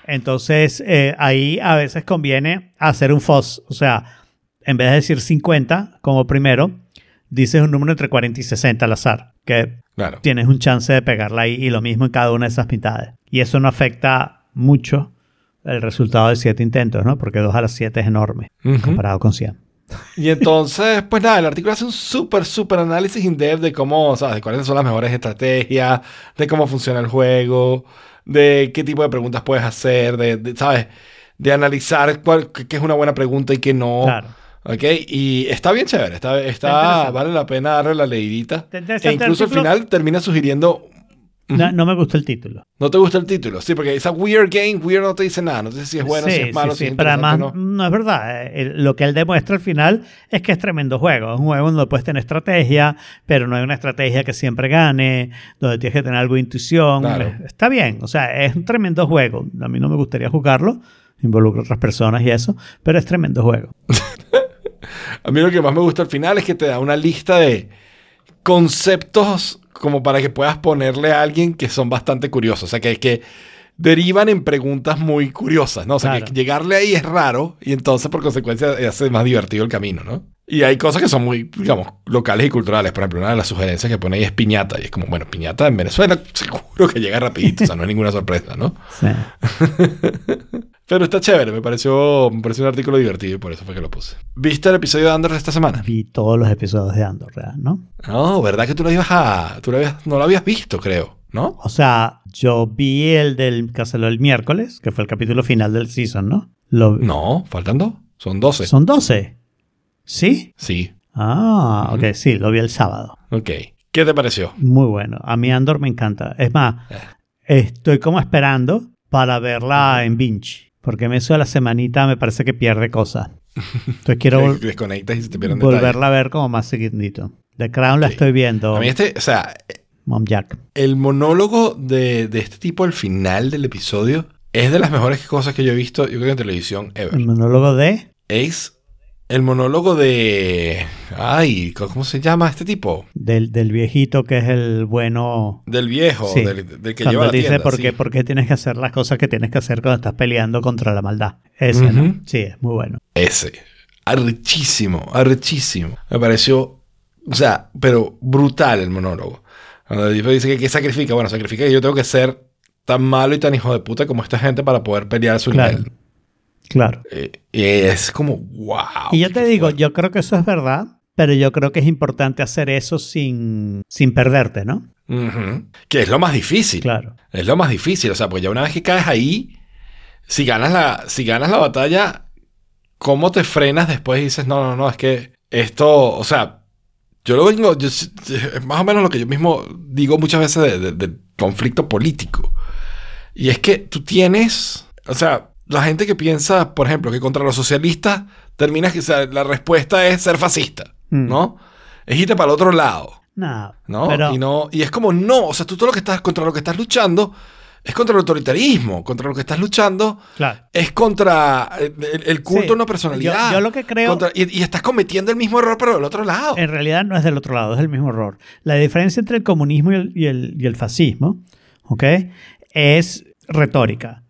Entonces, eh, ahí a veces conviene hacer un FOS, o sea, en vez de decir 50 como primero, dices un número entre 40 y 60 al azar, que Claro. tienes un chance de pegarla ahí y lo mismo en cada una de esas mitades. Y eso no afecta mucho el resultado de 7 intentos, ¿no? Porque 2 a las 7 es enorme Ujú. comparado con 100. Y entonces, pues nada, el artículo hace un súper, súper análisis in-depth de cómo, ¿sabes? De cuáles son las mejores estrategias, de cómo funciona el juego, de qué tipo de preguntas puedes hacer, de, de, ¿sabes? De analizar cuál, qué es una buena pregunta y qué no. Claro. ¿Ok? Y está bien chévere, está, está, interesante. vale la pena darle la leidita. Está E incluso al final termina sugiriendo... No, no me gustó el título. ¿No te gusta el título? Sí, porque esa Weird Game, Weird no te dice nada. No te dice si es bueno, sí, si es malo, sí, si es pero además no. no. es verdad. Eh, el- lo que él demuestra al final es que es tremendo juego. Es un juego donde puedes tener estrategia, pero no hay una estrategia que siempre gane, donde tienes que tener algo de intuición. Claro. Eh, Está bien, o sea, es un tremendo juego. A mí no me gustaría jugarlo, involucra a otras personas y eso, pero es tremendo juego. A mí lo que más me gusta al final es que te da una lista de conceptos como para que puedas ponerle a alguien que son bastante curiosos. O sea, que, que derivan en preguntas muy curiosas, ¿no? O sea, Claro. que llegarle ahí es raro y entonces por consecuencia hace más divertido el camino, ¿no? Y hay cosas que son muy, digamos, locales y culturales. Por ejemplo, una de las sugerencias que pone ahí es piñata. Y es como, bueno, piñata en Venezuela seguro que llega rapidito. O sea, no hay ninguna sorpresa, ¿no? Sí. Pero está chévere. Me pareció, me pareció un artículo divertido y por eso fue que lo puse. ¿Viste el episodio de Andor de esta semana? Vi todos los episodios de Andor. ¿no? No, ¿verdad que tú lo ibas a... Tú lo habías- no lo habías visto, creo, ¿no? O sea, yo vi el del que el miércoles, que fue el capítulo final del season, ¿no? Lo, No, faltan dos. Son 12. Son 12. ¿Sí? Sí. Ah, ok, sí, lo vi el sábado. Ok. ¿Qué te pareció? Muy bueno. A mí Andor me encanta. Es más, Eh. estoy como esperando para verla en binge. Porque eso de la semanita me parece que pierde cosas. Entonces quiero Que desconectas y se te pierden volverla detalles. a ver como más seguidito. The Crown la Sí. estoy viendo. A mí este, o sea, Mom Jack. el monólogo de, de este tipo al final del episodio es de las mejores cosas que yo he visto, yo creo, en televisión ever. El monólogo de... Es el monólogo de... Ay, ¿cómo se llama este tipo? Del, del viejito que es el bueno... Del viejo, Sí. del, del que Cuando lleva la dice tienda. por, sí. qué, por qué tienes que hacer las cosas que tienes que hacer cuando estás peleando contra la maldad. Ese, ¿no? Sí, es muy bueno. Ese. Arrechísimo, arrechísimo. Me pareció, o sea, pero brutal el monólogo. Cuando el tipo dice que, que sacrifica, bueno, sacrifica que yo tengo que ser tan malo y tan hijo de puta como esta gente para poder pelear a su Claro. nivel. Claro. Eh, y es como, wow. Y yo te digo, fuerte. yo creo que eso es verdad, pero yo creo que es importante hacer eso sin, sin perderte, ¿no? Que es lo más difícil. Claro. Es lo más difícil. O sea, pues ya una vez que caes ahí, si ganas la, si ganas la batalla, ¿cómo te frenas después y dices, no, no, no, es que esto, o sea, yo lo vengo, yo- es más o menos lo que yo mismo digo muchas veces de- de- del conflicto político. Y es que tú tienes, o sea, la gente que piensa, por ejemplo, que contra los socialistas terminas que o sea, la respuesta es ser fascista, Mm. ¿no? Es irte para el otro lado. No, ¿no? pero Y no y es como no, o sea, tú todo lo que estás contra lo que estás luchando es contra el autoritarismo, contra lo que estás luchando claro. es contra el, el- culto Sí, a una personalidad. yo- yo lo que creo- Contra- y, y estás cometiendo el mismo error pero del otro lado. En realidad no es del otro lado, es el mismo error. La diferencia entre el comunismo y el, y el- y el fascismo, ¿ok? Es retórica.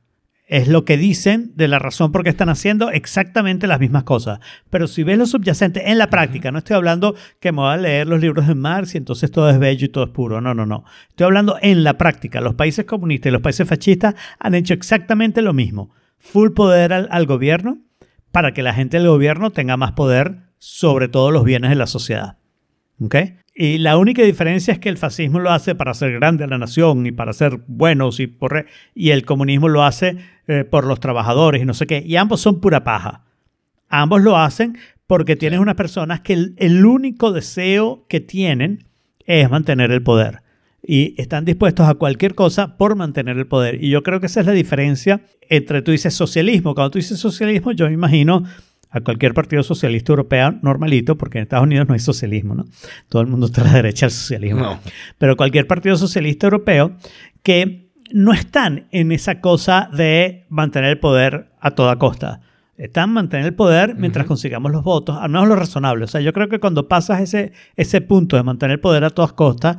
Es lo que dicen de la razón por qué están haciendo exactamente las mismas cosas. Pero si ves lo subyacente en la práctica, no estoy hablando que me voy a leer los libros de Marx y entonces todo es bello y todo es puro. No, no, no. Estoy hablando en la práctica. Los países comunistas y los países fascistas han hecho exactamente lo mismo. Full poder al, al gobierno para que la gente del gobierno tenga más poder sobre todos los bienes de la sociedad. ¿Ok? Y la única diferencia es que el fascismo lo hace para hacer grande a la nación y para ser buenos y por y el comunismo lo hace eh, por los trabajadores y no sé qué. Y ambos son pura paja. Ambos lo hacen porque tienes unas personas que el, el único deseo que tienen es mantener el poder. Y están dispuestos a cualquier cosa por mantener el poder. Y yo creo que esa es la diferencia entre tú dices socialismo. Cuando tú dices socialismo, yo me imagino a cualquier partido socialista europeo normalito, porque en Estados Unidos no hay socialismo, ¿no? Todo el mundo está a la derecha del socialismo. No. Pero cualquier partido socialista europeo que no están en esa cosa de mantener el poder a toda costa. Están en mantener el poder mientras consigamos los votos, al menos lo razonable. O sea, yo creo que cuando pasas ese, ese punto de mantener el poder a todas costas,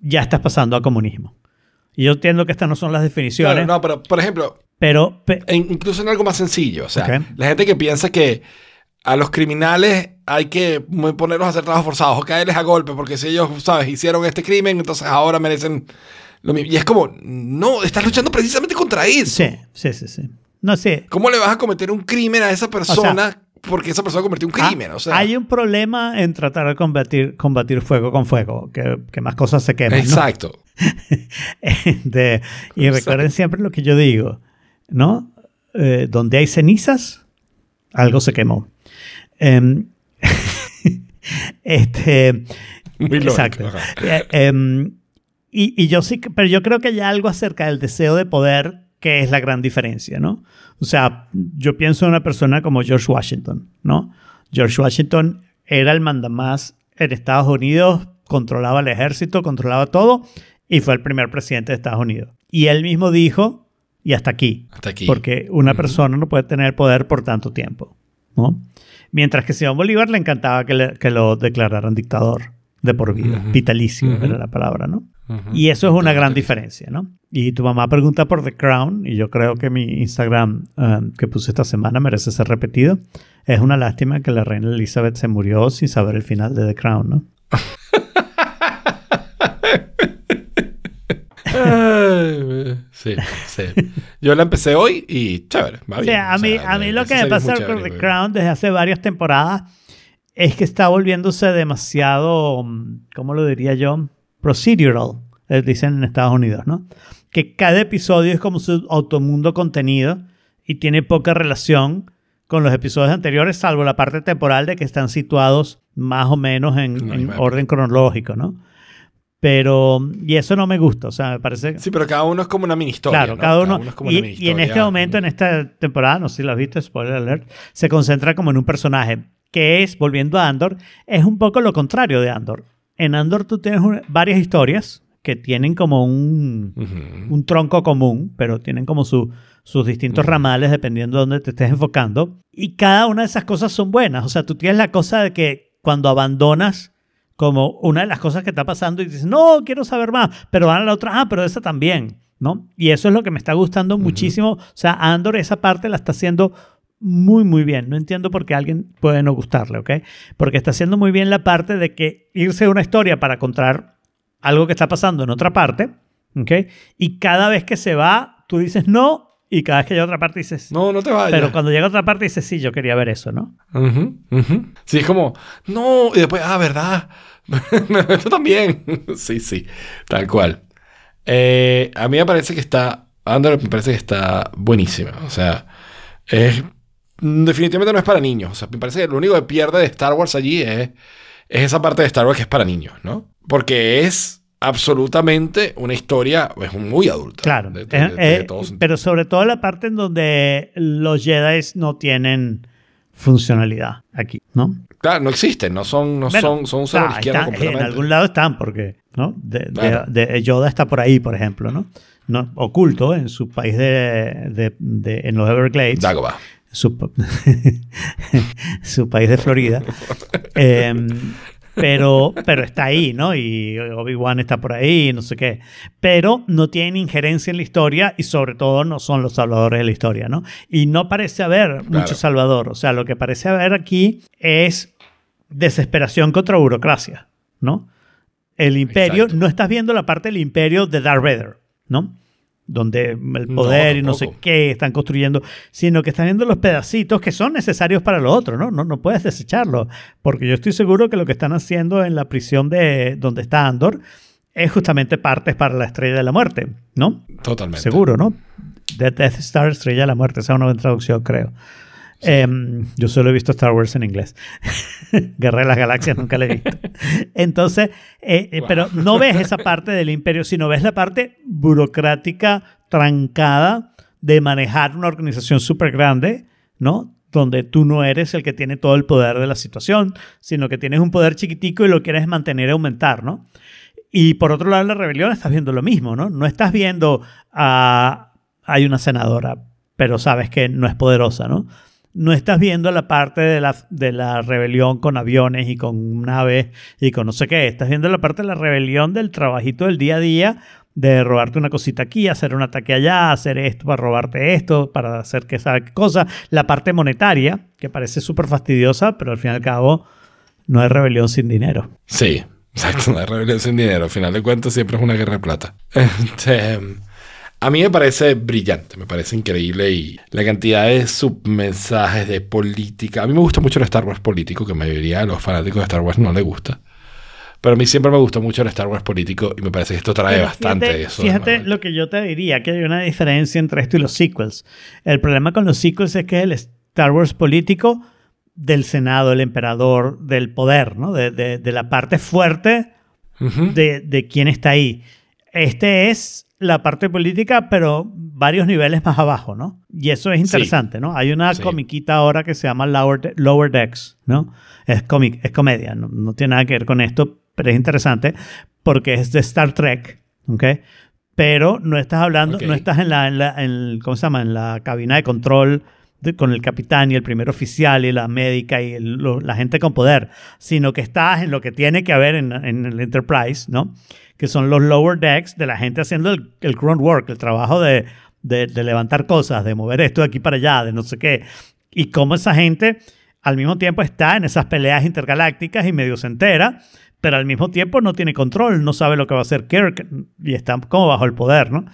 ya estás pasando a comunismo. Y yo entiendo que estas no son las definiciones, Claro, no, pero por ejemplo, pero pe- incluso en algo más sencillo. O sea, la gente que piensa que a los criminales hay que ponerlos a hacer trabajos forzados o caerles a golpe porque si ellos, ¿sabes? Hicieron este crimen, entonces ahora merecen lo mismo. Y es como, no, estás luchando precisamente contra eso. sí, sí, sí, sí. No sé. ¿Cómo le vas a cometer un crimen a esa persona porque esa persona cometió un crimen? Ah, o sea, hay un problema en tratar de combatir, combatir fuego con fuego, que, que más cosas se queman. ¿no? exacto. De- y recuerden siempre lo que yo digo, ¿no? Eh, donde hay cenizas, algo se quemó. Em, este, Muy exacto. Eh, em, y, y yo sí, pero yo creo que hay algo acerca del deseo de poder que es la gran diferencia, ¿no? O sea, yo pienso en una persona como George Washington, ¿no? George Washington era el mandamás en Estados Unidos, controlaba el ejército, controlaba todo y fue el primer presidente de Estados Unidos. Y él mismo dijo, y hasta aquí, Hasta aquí. porque una persona no puede tener poder por tanto tiempo, ¿no? Mientras que Simón Bolívar le encantaba que, le- que lo declararan dictador de por vida, vitalicio Ujú. era la palabra, ¿no? Y eso es una gran diferencia, ¿no? Y tu mamá pregunta por The Crown, y yo creo que mi Instagram um, que puse esta semana merece ser repetido. Es una lástima que la reina Elizabeth se murió sin saber el final de The Crown, ¿no? Ay, sí, sí. Yo la empecé hoy y chévere, va O bien. sea, a mí, a mí lo que me pasa con The. Crown desde hace varias temporadas es que está volviéndose demasiado, mm, ¿cómo lo diría yo? Procedural, eh, dicen en Estados Unidos, ¿no? Que cada episodio es como su automundo contenido y tiene poca relación con los episodios anteriores, salvo la parte temporal de que están situados más o menos en, No, en orden cronológico, ¿no? Pero, y eso no me gusta, o sea, me parece... Sí, pero cada uno es como una mini historia. Claro, ¿no? cada uno. es como y, una mini y en este historia. momento, en esta temporada, no sé si lo has visto, spoiler alert, se concentra como en un personaje que es, volviendo a Andor, es un poco lo contrario de Andor. En Andor tú tienes una- varias historias que tienen como un, un tronco común, pero tienen como su- sus distintos ramales dependiendo de dónde te estés enfocando. Y cada una de esas cosas son buenas. O sea, tú tienes la cosa de que cuando abandonas como una de las cosas que está pasando y dices, no, quiero saber más, pero van a la otra, ah, pero esa también, ¿no? Y eso es lo que me está gustando muchísimo. O sea, Andor esa parte la está haciendo muy, muy bien. No entiendo por qué a alguien puede no gustarle, ¿ok? Porque está haciendo muy bien la parte de que irse a una historia para contar algo que está pasando en otra parte, ¿ok? Y cada vez que se va, tú dices no, y cada vez que llega a otra parte dices... No, no te vayas. Pero cuando llega a otra parte dices, sí, yo quería ver eso, ¿no? Ujú, ujú. Sí, es como, no, y después, ah, ¿verdad? Esto también. sí, sí, tal cual. Eh, a mí me parece que está, Andor me parece que está buenísima. O sea, es, definitivamente no es para niños. O sea, me parece que lo único que pierde de Star Wars allí es, es esa parte de Star Wars que es para niños, ¿no? Porque es absolutamente una historia, es muy adulta. Claro. De- de- Eh, de- eh, sentidos. pero sobre todo la parte en donde los Jedi no tienen funcionalidad aquí, ¿no? Claro, no existen, no son, no Bueno, son, son un ah, izquierda están- en algún lado están, porque, ¿no? Claro. de- Yoda está por ahí, por ejemplo, ¿no? no oculto en su país de, en los Everglades. Dagobah. su, su país de Florida. Em, pero, pero está ahí, ¿no? Y Obi-Wan está por ahí, no sé qué. Pero no tienen injerencia en la historia y sobre todo no son los salvadores de la historia, ¿no? Y no parece haber mucho salvador. O sea, lo que parece haber aquí es desesperación contra burocracia, ¿no? El imperio, Exacto. no estás viendo la parte del imperio de Darth Vader, ¿no? Donde el No, poder y no sé qué están construyendo, sino que están viendo los pedacitos que son necesarios para lo otro, ¿no? No, no puedes desecharlo, porque yo estoy seguro que lo que están haciendo en la prisión de donde está Andor es justamente partes para la Estrella de la Muerte, ¿no? Totalmente. Seguro, ¿no? The Death Star, Estrella de la Muerte, esa es una buena traducción, creo. Em, yo solo he visto Star Wars en inglés. Guerra de las Galaxias nunca la he visto. Entonces, eh, eh, pero no ves esa parte del imperio, sino ves la parte burocrática trancada de manejar una organización súper grande, ¿no? Donde tú no eres el que tiene todo el poder de la situación, sino que tienes un poder chiquitico y lo quieres mantener y aumentar, ¿no? Y por otro lado, en la rebelión estás viendo lo mismo, ¿no? No estás viendo a... Hay una senadora, pero sabes que no es poderosa, ¿no? No estás viendo la parte de la, de la rebelión con aviones y con naves y con no sé qué. Estás viendo la parte de la rebelión del trabajito del día a día de robarte una cosita aquí, hacer un ataque allá, hacer esto para robarte esto, para hacer que sabe qué cosa. La parte monetaria, que parece súper fastidiosa, pero al fin y al cabo no hay rebelión sin dinero. Sí, exacto, no hay rebelión sin dinero. Al final de cuentas siempre es una guerra de plata. Este, a mí me parece brillante, me parece increíble y la cantidad de submensajes de política. A mí me gusta mucho el Star Wars político, que a la mayoría de los fanáticos de Star Wars no le gusta. Pero a mí siempre me gustó mucho el Star Wars político y me parece que esto trae bastante fíjate, de eso. Fíjate lo que yo te diría, que hay una diferencia entre esto y los sequels. El problema con los sequels es que el Star Wars político del Senado, el emperador, del poder, ¿no? De, de- de la parte fuerte de, de quién está ahí. Este es la parte política, pero varios niveles más abajo, ¿no? Y eso es interesante, ¿no? Hay una Sí. comiquita ahora que se llama Lower, De- Lower Decks, ¿no? Es, cómic, es comedia, no, no tiene nada que ver con esto, pero es interesante porque es de Star Trek, ¿ok? Pero no estás hablando, Ok. no estás en la, en la en- ¿cómo se llama? En la cabina de control con el capitán y el primer oficial y la médica y el- lo- la gente con poder, sino que estás en lo que tiene que haber en, en el Enterprise, ¿no? Que son los lower decks de la gente haciendo el, el work, el trabajo de, de- de levantar cosas, de mover esto de aquí para allá, de no sé qué. Y cómo esa gente al mismo tiempo está en esas peleas intergalácticas y medio se entera, pero al mismo tiempo no tiene control, no sabe lo que va a hacer Kirk y está como bajo el poder, ¿no?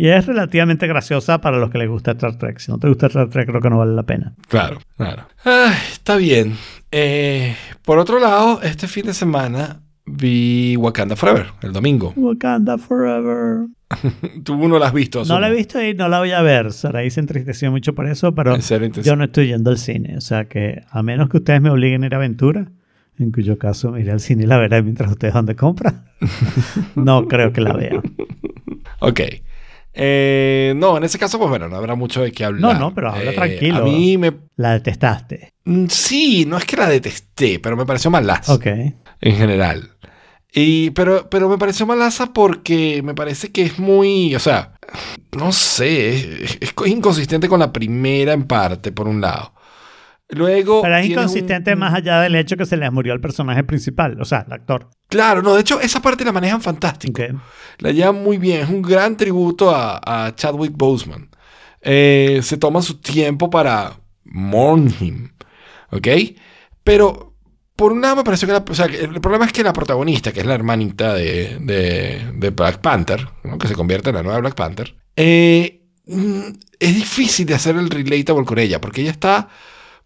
Y es relativamente graciosa para los que les gusta Star Trek. Si no te gusta Star Trek, creo que no vale la pena. Claro, claro. Ay, está bien. Eh, por otro lado, este fin de semana vi Wakanda Forever, el domingo. Wakanda Forever. Tú no la has visto. No la he visto y no la voy a ver. Saraí se entristeció mucho por eso, pero yo no estoy yendo al cine. O sea que, a menos que ustedes me obliguen a ir a aventura, en cuyo caso me iré al cine y la veré mientras ustedes van de compra, no creo que la vea. Ok. Eh, no, en ese caso, pues bueno, no habrá mucho de qué hablar. No, no, pero habla Eh, tranquilo. A mí me... La detestaste. Mm, Sí, no es que la detesté, pero me pareció malaza Ok. en general. Y, pero, pero me pareció malaza porque me parece que es muy, o sea, no sé, es, es inconsistente con la primera en parte, por un lado. Luego... Pero es un- inconsistente más allá del hecho que se les murió al personaje principal, o sea, el actor. Claro, no, de hecho, esa parte la manejan fantástico. La llevan muy bien. Es un gran tributo a, a Chadwick Boseman. Eh, se toma su tiempo para mourn him. ¿Ok? Pero, por un lado, me pareció que la- o sea, el problema es que la protagonista, que es la hermanita de, de- de Black Panther, ¿no? que se convierte en la nueva Black Panther, eh, mm, es difícil de hacer el relatable con ella, porque ella está.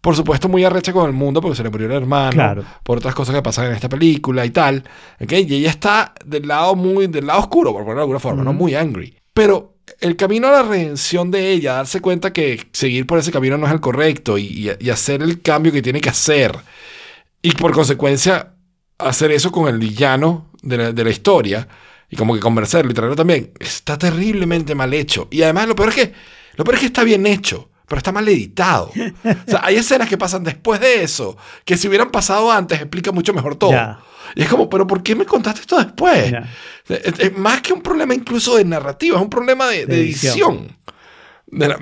Por supuesto, muy arrecha con el mundo porque se le murió el hermano, Claro. por otras cosas que pasan en esta película y tal. ¿ok? Y ella está del lado muy, del lado oscuro, por ponerlo de alguna forma, ¿no? Muy angry. Pero el camino a la redención de ella, darse cuenta que seguir por ese camino no es el correcto y, y- y hacer el cambio que tiene que hacer. Y por consecuencia, hacer eso con el villano de la, de la historia y como que conversarlo y traerlo también, está terriblemente mal hecho. Y además lo peor es que, lo peor es que está bien hecho. Pero está mal editado. O sea, hay escenas que pasan después de eso, que si hubieran pasado antes explica mucho mejor todo. Y es como, pero ¿por qué me contaste esto después? Es, es más que un problema incluso de narrativa, es un problema de, edición. De la-.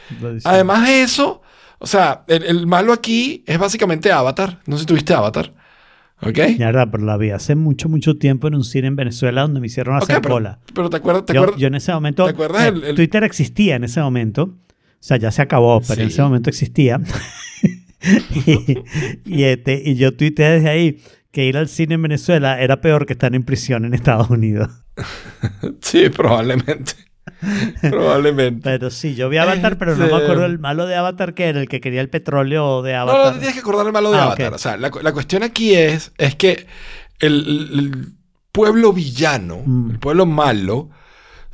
Además de eso, o sea, el, el malo aquí es básicamente Avatar. No sé si tuviste Avatar. ¿Ok? Mierda, pero la vi hace mucho, mucho tiempo en un cine en Venezuela donde me hicieron hacer pero, cola. pero te acuerdas, te Yo, acuerdas. yo en ese momento. ¿te acuerdas eh, el- el- Twitter existía en ese momento. O sea, ya se acabó, pero en ese momento existía. y, y, este, y yo tuiteé desde ahí que ir al cine en Venezuela era peor que estar en prisión en Estados Unidos. Sí, probablemente. probablemente. Pero sí, yo vi Avatar, pero no me Este- acuerdo el malo de Avatar que era el que quería el petróleo de No, no, Avatar. te tienes que acordar el malo de Ah, Avatar. O sea, la, la cuestión aquí es, es que el pueblo villano, Mm. el pueblo malo,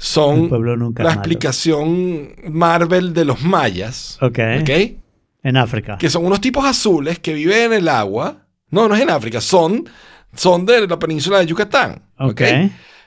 son nunca la malo. explicación Marvel de los mayas. Ok. ¿Ok? En África. Que son unos tipos azules que viven en el agua. No, no es en África, son, son de la península de Yucatán. ¿Ok? Ok.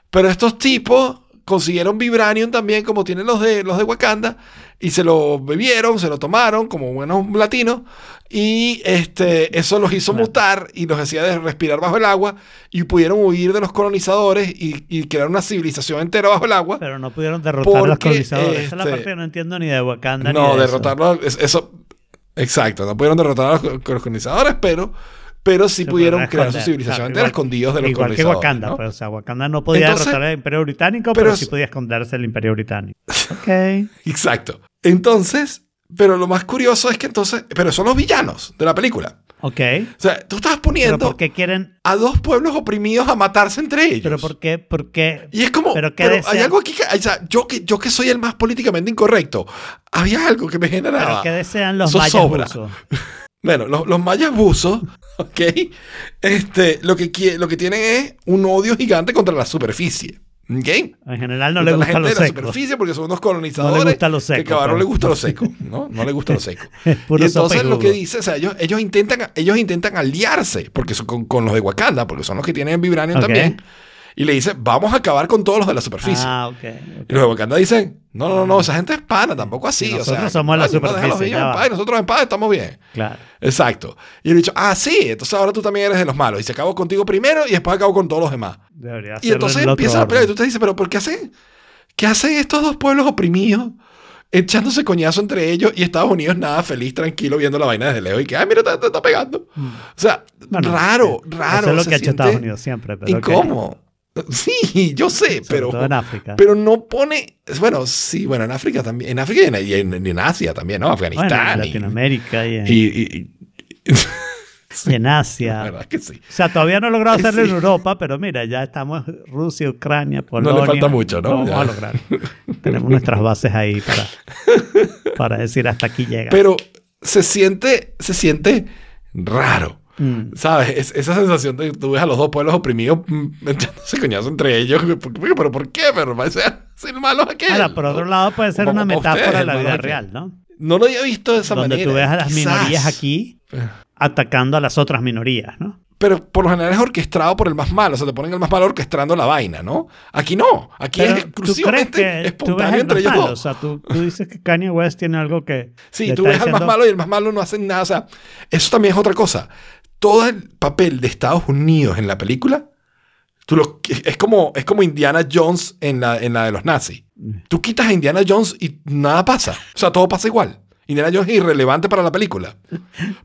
Pero estos tipos consiguieron vibranium también, como tienen los de, los de Wakanda. Y se lo bebieron, se lo tomaron como buenos latinos y este, eso los hizo mutar y los hacía de respirar bajo el agua y pudieron huir de los colonizadores y, y crear una civilización entera bajo el agua. Pero no pudieron derrotar a los colonizadores. Esa es la este, parte que no entiendo ni de Wakanda ni No, de eso. derrotarlos, es- eso, exacto, no pudieron derrotar a los co- colonizadores, pero, pero sí Se pudieron crear su civilización entera escondidos de los Igual que. Wakanda, ¿no? pues, o sea, Wakanda no podía Entonces- derrotar al Imperio Británico, pero, pero sí podía esconderse del Imperio Británico. Ok. Exacto. Entonces, pero lo más curioso es que entonces, pero son los villanos de la película. Ok. O sea, tú estás Pero poniendo ¿por qué quieren...? a dos pueblos oprimidos a matarse entre ellos. Pero ¿por qué...? ¿Por qué? Y es como, Pero pero, qué hay desean- algo aquí que, o sea, yo que, yo que soy el más políticamente incorrecto, había algo que me ¿Pero generaba. qué desean los mayas sobra. Bueno, los, los mayas buzos, ¿ok? Este, lo que, lo que tienen es un odio gigante contra la superficie, ¿ok? En general no le la gusta gente lo de la seco. superficie porque son unos colonizadores No le gusta lo seco, que Cabrón le gusta lo seco, ¿no? No le gusta lo seco. Y entonces lo que dice, o sea, ellos, ellos, intentan, ellos intentan aliarse porque son con, con los de Wakanda, porque son los que tienen Vibranium Ok. también. Y le dice, vamos a acabar con todos los de la superficie. Ah, ok. ok. Y los de Wakanda dicen, no, no, no, esa gente es pana, tampoco así. O nosotros somos la no, superficie, en paz, y nosotros en paz estamos bien. Claro. Exacto. Y el dicho, ah, sí, entonces ahora tú también eres de los malos. Y se acabó contigo primero y después acabó con todos los demás. Debería Y entonces empieza la pelea y tú te dices, pero ¿por qué hacen? ¿Qué hacen estos dos pueblos oprimidos? Echándose coñazo entre ellos y Estados Unidos nada feliz, tranquilo, viendo la vaina desde lejos y que, ay, mira, te, está pegando. O sea, Bueno, raro, eh, raro. Eso es lo que ha hecho Estados Unidos siempre. Pero. Incómodo. Sí, yo sé, Sobre pero, todo en África. pero no pone. Bueno, sí, bueno, en África también. En África y en, en- en Asia también, ¿no? bueno, en Afganistán. y- Latinoamérica y en, y, y- y- y en la Asia. verdad que sí. O sea, todavía no he logrado hacerlo Sí. en Europa, pero mira, ya estamos Rusia, Ucrania, Polonia. le falta mucho, ¿no? Vamos Ya. a lograr. Tenemos nuestras bases ahí para, para decir hasta aquí llega. Pero se siente, se siente raro. Mm. ¿Sabes? Es- esa sensación de que tú ves a los dos pueblos oprimidos mm, echándose coñazo entre ellos. ¿Pero por qué? Pero va a ser, ser malos aquel. Ahora, por otro lado, puede ser una metáfora ustedes, de la vida aquel. real, ¿no? No lo había visto de esa Donde manera. tú ves a las Quizás. minorías aquí atacando a las otras minorías, ¿no? Pero por lo general es orquestado por el más malo. O sea, te ponen el más malo orquestando la vaina, ¿no? Aquí no. Aquí Pero es exclusivamente espontáneo entre ellos malo, o dos. sea, tú, tú dices que Kanye West tiene algo que Sí, tú ves al más diciendo- malo y el más malo no hacen nada. O sea, eso también es otra cosa. Todo el papel de Estados Unidos en la película, tú lo, es, como, es como Indiana Jones en la, en la de los nazis. Tú quitas a Indiana Jones y nada pasa. O sea, todo pasa igual. Indiana Jones es irrelevante para la película.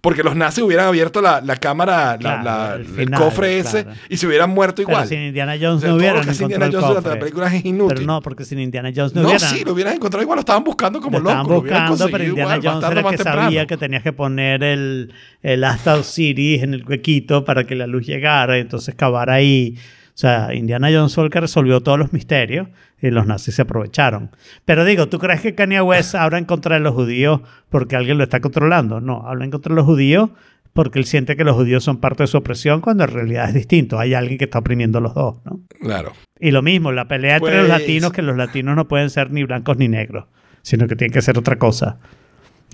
Porque los nazis hubieran abierto la, la cámara, la- Claro, la- el el, final, cofre ese claro. y se hubieran muerto Pero igual. sin Indiana O Jones sea, no lo hubieran encontrado Indiana el Jones durante la cofre. película es inútil. Pero no, porque sin Indiana Jones no, No, hubieran. sí, lo hubieran encontrado igual, lo estaban buscando como lo locos. estaban lo hubieran buscando, pero conseguido Indiana igual, Jones era el o que temprano. sabía que tenías que poner el, el asta Osiris en el huequito para que la luz llegara y entonces cavar ahí. O sea, Indiana Jones que resolvió todos los misterios y los nazis se aprovecharon. Pero digo, ¿tú crees que Kanye West habla en contra de los judíos porque alguien lo está controlando? No, habla en contra de los judíos porque él siente que los judíos son parte de su opresión cuando en realidad es distinto. Hay alguien que está oprimiendo a los dos, ¿no? Claro. Y lo mismo, la pelea entre los Pues- latinos, que los latinos no pueden ser ni blancos ni negros, sino que tienen que ser otra cosa.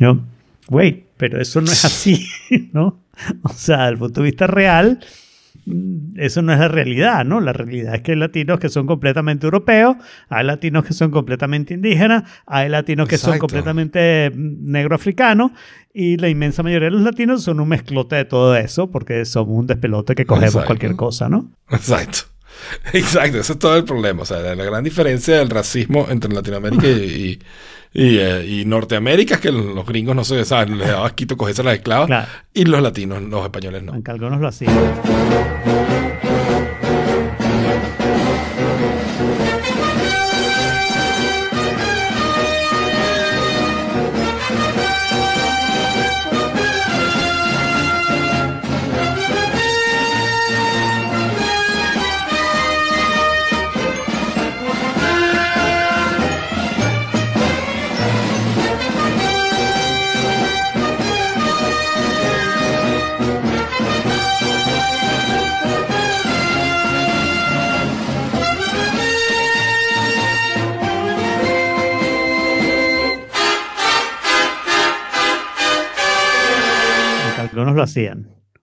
¿No? Wait, pero eso no es así, ¿no? O sea, desde el punto de vista real, eso no es la realidad, ¿no? La realidad es que hay latinos que son completamente europeos, hay latinos que son completamente indígenas, hay latinos que son completamente mm, negroafricanos, y la inmensa mayoría de los latinos son un mezclote de todo eso, porque somos un despelote que cogemos Exacto. cualquier cosa, ¿no? Exacto. Exacto, ese es todo el problema. O sea, la gran diferencia del racismo entre Latinoamérica y, y, eh, y Norteamérica es que los gringos no se saben, les daba quito cogerse las esclavas Claro. y los latinos, los españoles no. Aunque algunos lo hacían.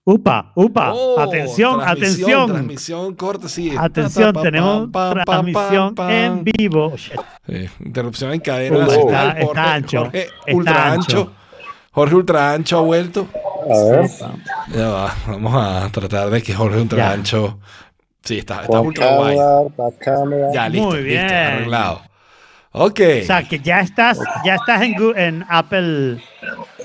Upa, upa. Oh, atención, transmisión, atención. Transmisión corta, sí. Atención, Pa, pa, tenemos transmisión en vivo. Sí, interrupción en cadena. Oh, está- está ancho, Jorge está ultra ancho. ancho. Jorge ultra ancho ha vuelto. A ver, Ya va, vamos a tratar de que Jorge ultra Ya. ancho. Sí, está, está ultra guay. Ya, listo. Muy listo, bien. arreglado. Ok. O sea, que ya estás, ya estás en, en Apple.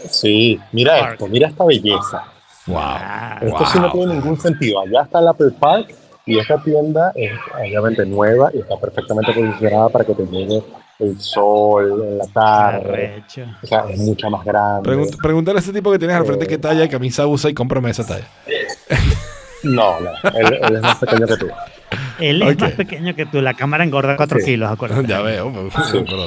Sí, mira Park. esto, mira esta belleza. Wow. Esto sí no Wow. tiene ningún sentido. Allá está el Apple Park y esta tienda es obviamente nueva y está perfectamente posicionada para que te llegue el sol en la tarde. O sea, es mucho más grande. Pregun- pregúntale a ese tipo que tienes al frente Eh. qué talla de camisa usa y cómprame esa talla. No, no, él, él es más pequeño que tú. Él es más pequeño que tú. La cámara engorda 4 Sí. kilos, acuérdate. ya veo,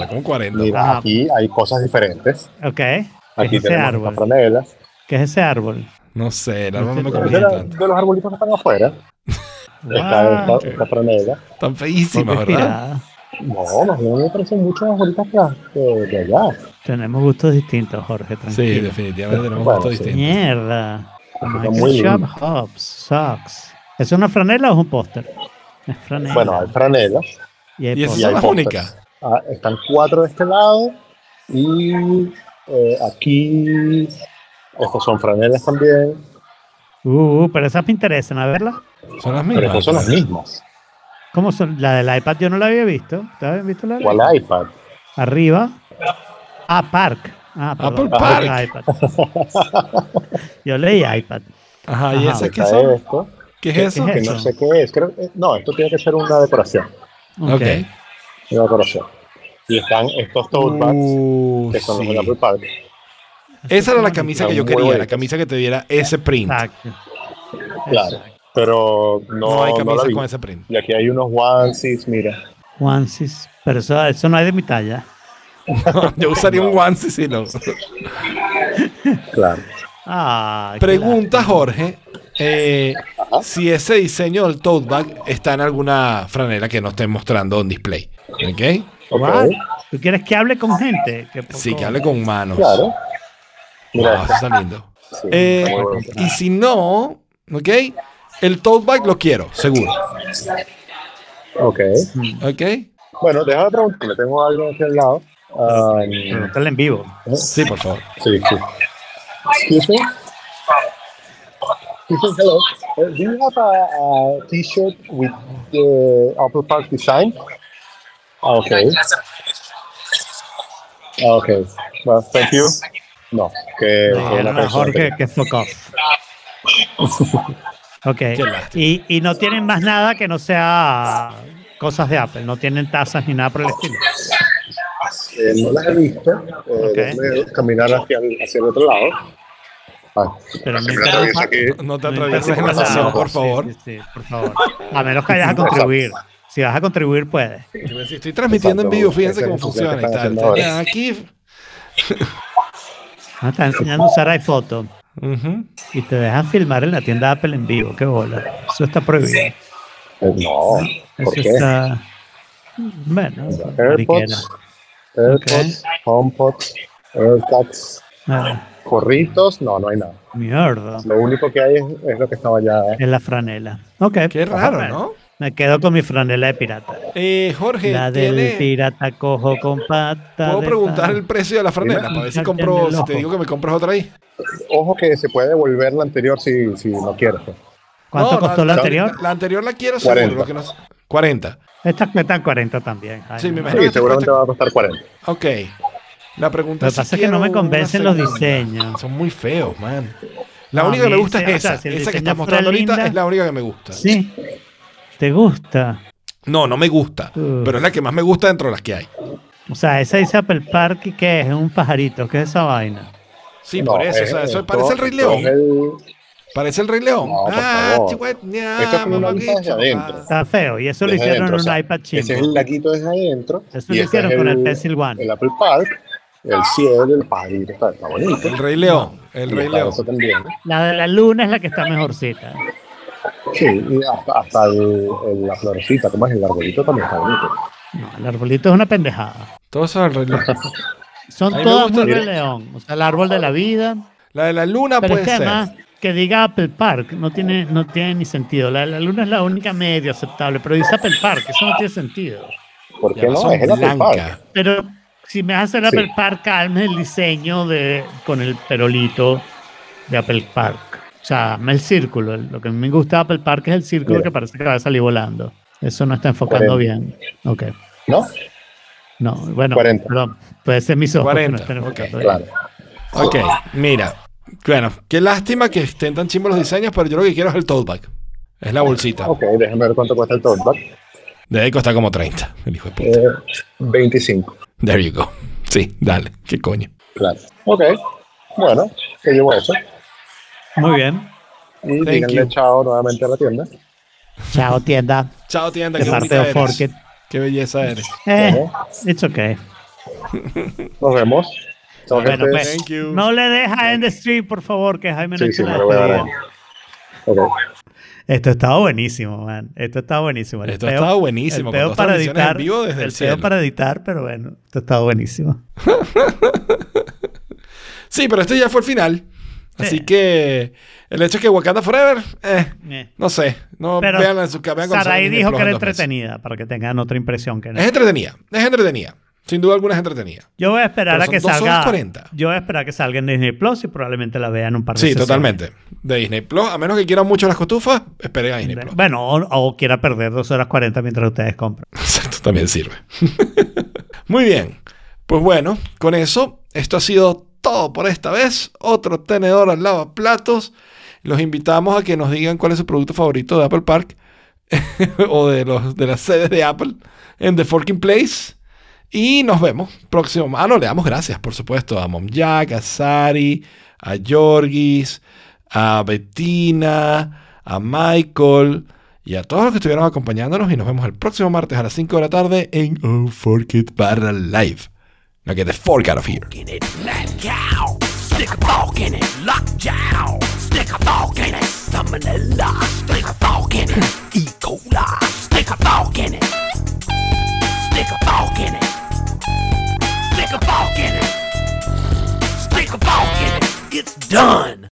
da como 40. Mira, aquí hay cosas diferentes. Ok. ¿Qué Aquí es ese tenemos árbol? estas franelas. ¿Qué es ese árbol? No sé, el árbol no me convence la- tanto. de los arbolitos que están afuera. Esta, esta franela. Tan feísima, Poco ¿verdad? No, más bien me parecen mucho más bonitas que de, allá. Tenemos gustos distintos, Jorge, Sí, definitivamente tenemos Bueno, gustos sí. distintos. Mierda. Shop. Hobbs, Socks. ¿Es una franela o es un póster? Es franela. Bueno, hay franelas y hay y esas son las únicas. Ah, están cuatro de este lado y eh, aquí estas son franelas también, Uh, pero esas me interesan, a verla. Son las pero mismas. estas son las mismas. ¿Cómo son? La del iPad yo no la había visto. ¿Te habían visto la del ¿Cuál iPad? iPad? Arriba. Ah, Park. Ah, perdón, Apple Park. iPad. Yo leí iPad. Ajá, ¿y esas qué son? esto, ¿Qué es ¿Qué- eso? que es no sé qué es. Creo, no, esto tiene que ser una decoración. Ok. Una decoración. Y están estos tote bags Uh, que son los del Apple Park. Esa era la camisa que yo quería, la camisa que te diera ese print. Exacto. Claro. Pero no, No hay camisa con ese print. Y aquí hay unos onesies, mira. Onesies. Pero eso, eso no hay de mi talla. yo usaría un onesie si no. Claro. Ah, Pregunta. Jorge eh, si ese diseño del tote bag está en alguna franela que no esté mostrando en display. ¿Ok? Ok. What? ¿Tú quieres que hable con gente? Poco- Sí, que hable con manos. Claro. Mira, eso está lindo. Sí, Eh, y si no, ¿ok? El tote bag lo quiero, seguro. Ok. ¿Ok? Bueno, déjame preguntarle, tengo algo aquí al lado. Um, Pregúntale en vivo. Sí, por favor. sí, sí. Excuse me. Excuse me, hello. Uh, do you have a, a t-shirt with the Apple Park design? Ah, Okay. Ah, Okay. Well, thank you. No, que persona Jorge que- que fuck off. Ok. Y, y no tienen más nada que no sea cosas de Apple. No tienen tazas ni nada por el estilo. Eh, no las he visto. Eh, caminar hacia el, hacia el otro lado. Ay, Pero no aquí. No te no atravieses en la sesión, por favor. sí, sí, por favor. A menos que vayas a contribuir. Si vas a contribuir, puedes. Estoy transmitiendo en vivo, fíjense cómo funciona y tal. Aquí. Ah, está enseñando a usar iPhoto. Ujú. Y te dejan filmar en la tienda Apple en vivo. Qué bola. Eso está prohibido. Eh, No, ¿por Eso qué? está. Bueno. AirPods, AirPods, HomePods, AirTags, Ah, corritos, no, no hay nada. mierda. Lo único que hay es, es lo que estaba ya. Es la franela. Ok. Qué raro, ¿no? Me quedo con mi franela de pirata. Eh, Jorge, La del ¿tiene- pirata cojo con pata. ¿puedo preguntar pan. el precio de la franela? Para ver si compro, si te digo que me compras otra ahí. Ojo que se puede devolver la anterior si, si no quieres. ¿Cuánto No, costó la la- anterior? La, la anterior la quiero seguro. 40. Lo que no sé- 40. Estas cuestan 40 también. Ay, Sí, me no. imagino. Sí, que te seguramente cuesta- va a costar 40. Ok. La pregunta Lo que si pasa es que no me convencen los diseños. Son muy feos, man. La No, única que me gusta es o sea, esa. si esa que fuera mostrando ahorita es la única que me gusta. Sí. ¿Te gusta? No, no me gusta. Pero es la que más me gusta dentro de las que hay. O sea, esa dice Apple Park y ¿qué es? Es un pajarito. ¿Qué es esa vaina? Sí, No, por eso. o sea, eso esto- parece el Rey León. el- Parece el Rey León. No, ah, chihuahua, Esto es como adentro. ah. Está feo. Y eso lo hicieron adentro, en o un sea, iPad Ese es el laguito desde adentro. Eso y lo hicieron es con el Pencil One. El Apple Park, el cielo, el pajarito, está, está bonito. El Rey León. El Y Rey León. Eso también. La de la luna es la que está mejorcita. Sí, y hasta, hasta el, el- la florecita, como es el arbolito, también está bonito. No, el arbolito es una pendejada. Todo eso es el Rey León. Son me todas muy Rey León. O sea, el árbol de la vida. La de la luna Pero puede es que ser. además, que diga Apple Park no tiene, no tiene ni sentido. La, la luna es la única medio aceptable, pero dice Apple Park, eso no tiene sentido. ¿Por La qué no? Es el Apple. Park. Pero si me hace el Sí. Apple Park, hazme el diseño de, con el perolito de Apple Park. O sea, el círculo. Lo que me gusta de Apple Park es el círculo Mira. que parece que va a salir volando. Eso no está enfocando 40. bien. Ok. ¿No? No, bueno, 40. perdón. Puede ser mis ojos que 40, no estén ok, enfocando bien. Claro. Ok, mira. Bueno, qué lástima que estén tan chimbos los diseños, pero yo lo que quiero es el tote bag. Es la bolsita. Ok, déjame ver cuánto cuesta el tote bag. Debe costar como 30, el hijo de puta. Eh, 25. There you go. Sí, dale, qué coño. Claro. Ok. Bueno, te llevo eso. Muy bien. Y Thank díganle you. chao nuevamente a la tienda. Chao, tienda. Chao, tienda, qué parte bonita de eres. Forket. Qué belleza eres. Eh, it's okay. nos vemos. Chao, Bueno, pues, Thank you. no le deja en the street, por favor, que Jaime no Sí, sí, me lo voy a dar. Esto estaba buenísimo, man. Esto estaba buenísimo. El Esto peo- estaba buenísimo, El peo para editar. vivo desde el el peo cielo. para editar, pero bueno, esto estaba buenísimo. Sí, pero este ya fue el final. Así Sí. que el hecho es que Wakanda Forever, eh, Eh. no sé. No Pero vean en su salga Sarai dijo que era entretenida, para que tengan otra impresión que no. Es entretenida, es entretenida. Sin duda alguna es entretenida. Yo voy a esperar Pero a que dos horas salga. 40. Yo voy a esperar a que salga en Disney Plus y probablemente la vean un par de Sí, sesiones. totalmente. De Disney Plus, a menos que quieran mucho las cotufas, esperen a Disney Plus. Bueno, o, o quiera perder dos horas 40 mientras ustedes compran. Exacto, también sirve. Muy bien. Pues bueno, con eso, esto ha sido todo por esta vez. Otro tenedor al lavaplatos. Los invitamos a que nos digan cuál es su producto favorito de Apple Park o de, las sedes de Apple en The Forking Place. Y nos vemos próximo. Ah, no, le damos gracias, por supuesto, a Mom Jack, a Sari, a Jorgis, a Bettina, a Michael y a todos los que estuvieron acompañándonos. Y nos vemos el próximo martes a las 5 de la tarde en Fork It barra live. Now get the fork out of here. it, cow. Stick a fork in it, lockjaw. Stick a fork in it, salmonella. Stick a fork in it, E. coli. Stick a fork in it. Stick a fork in it. Stick a fork in it. Stick a fork in it. It's done.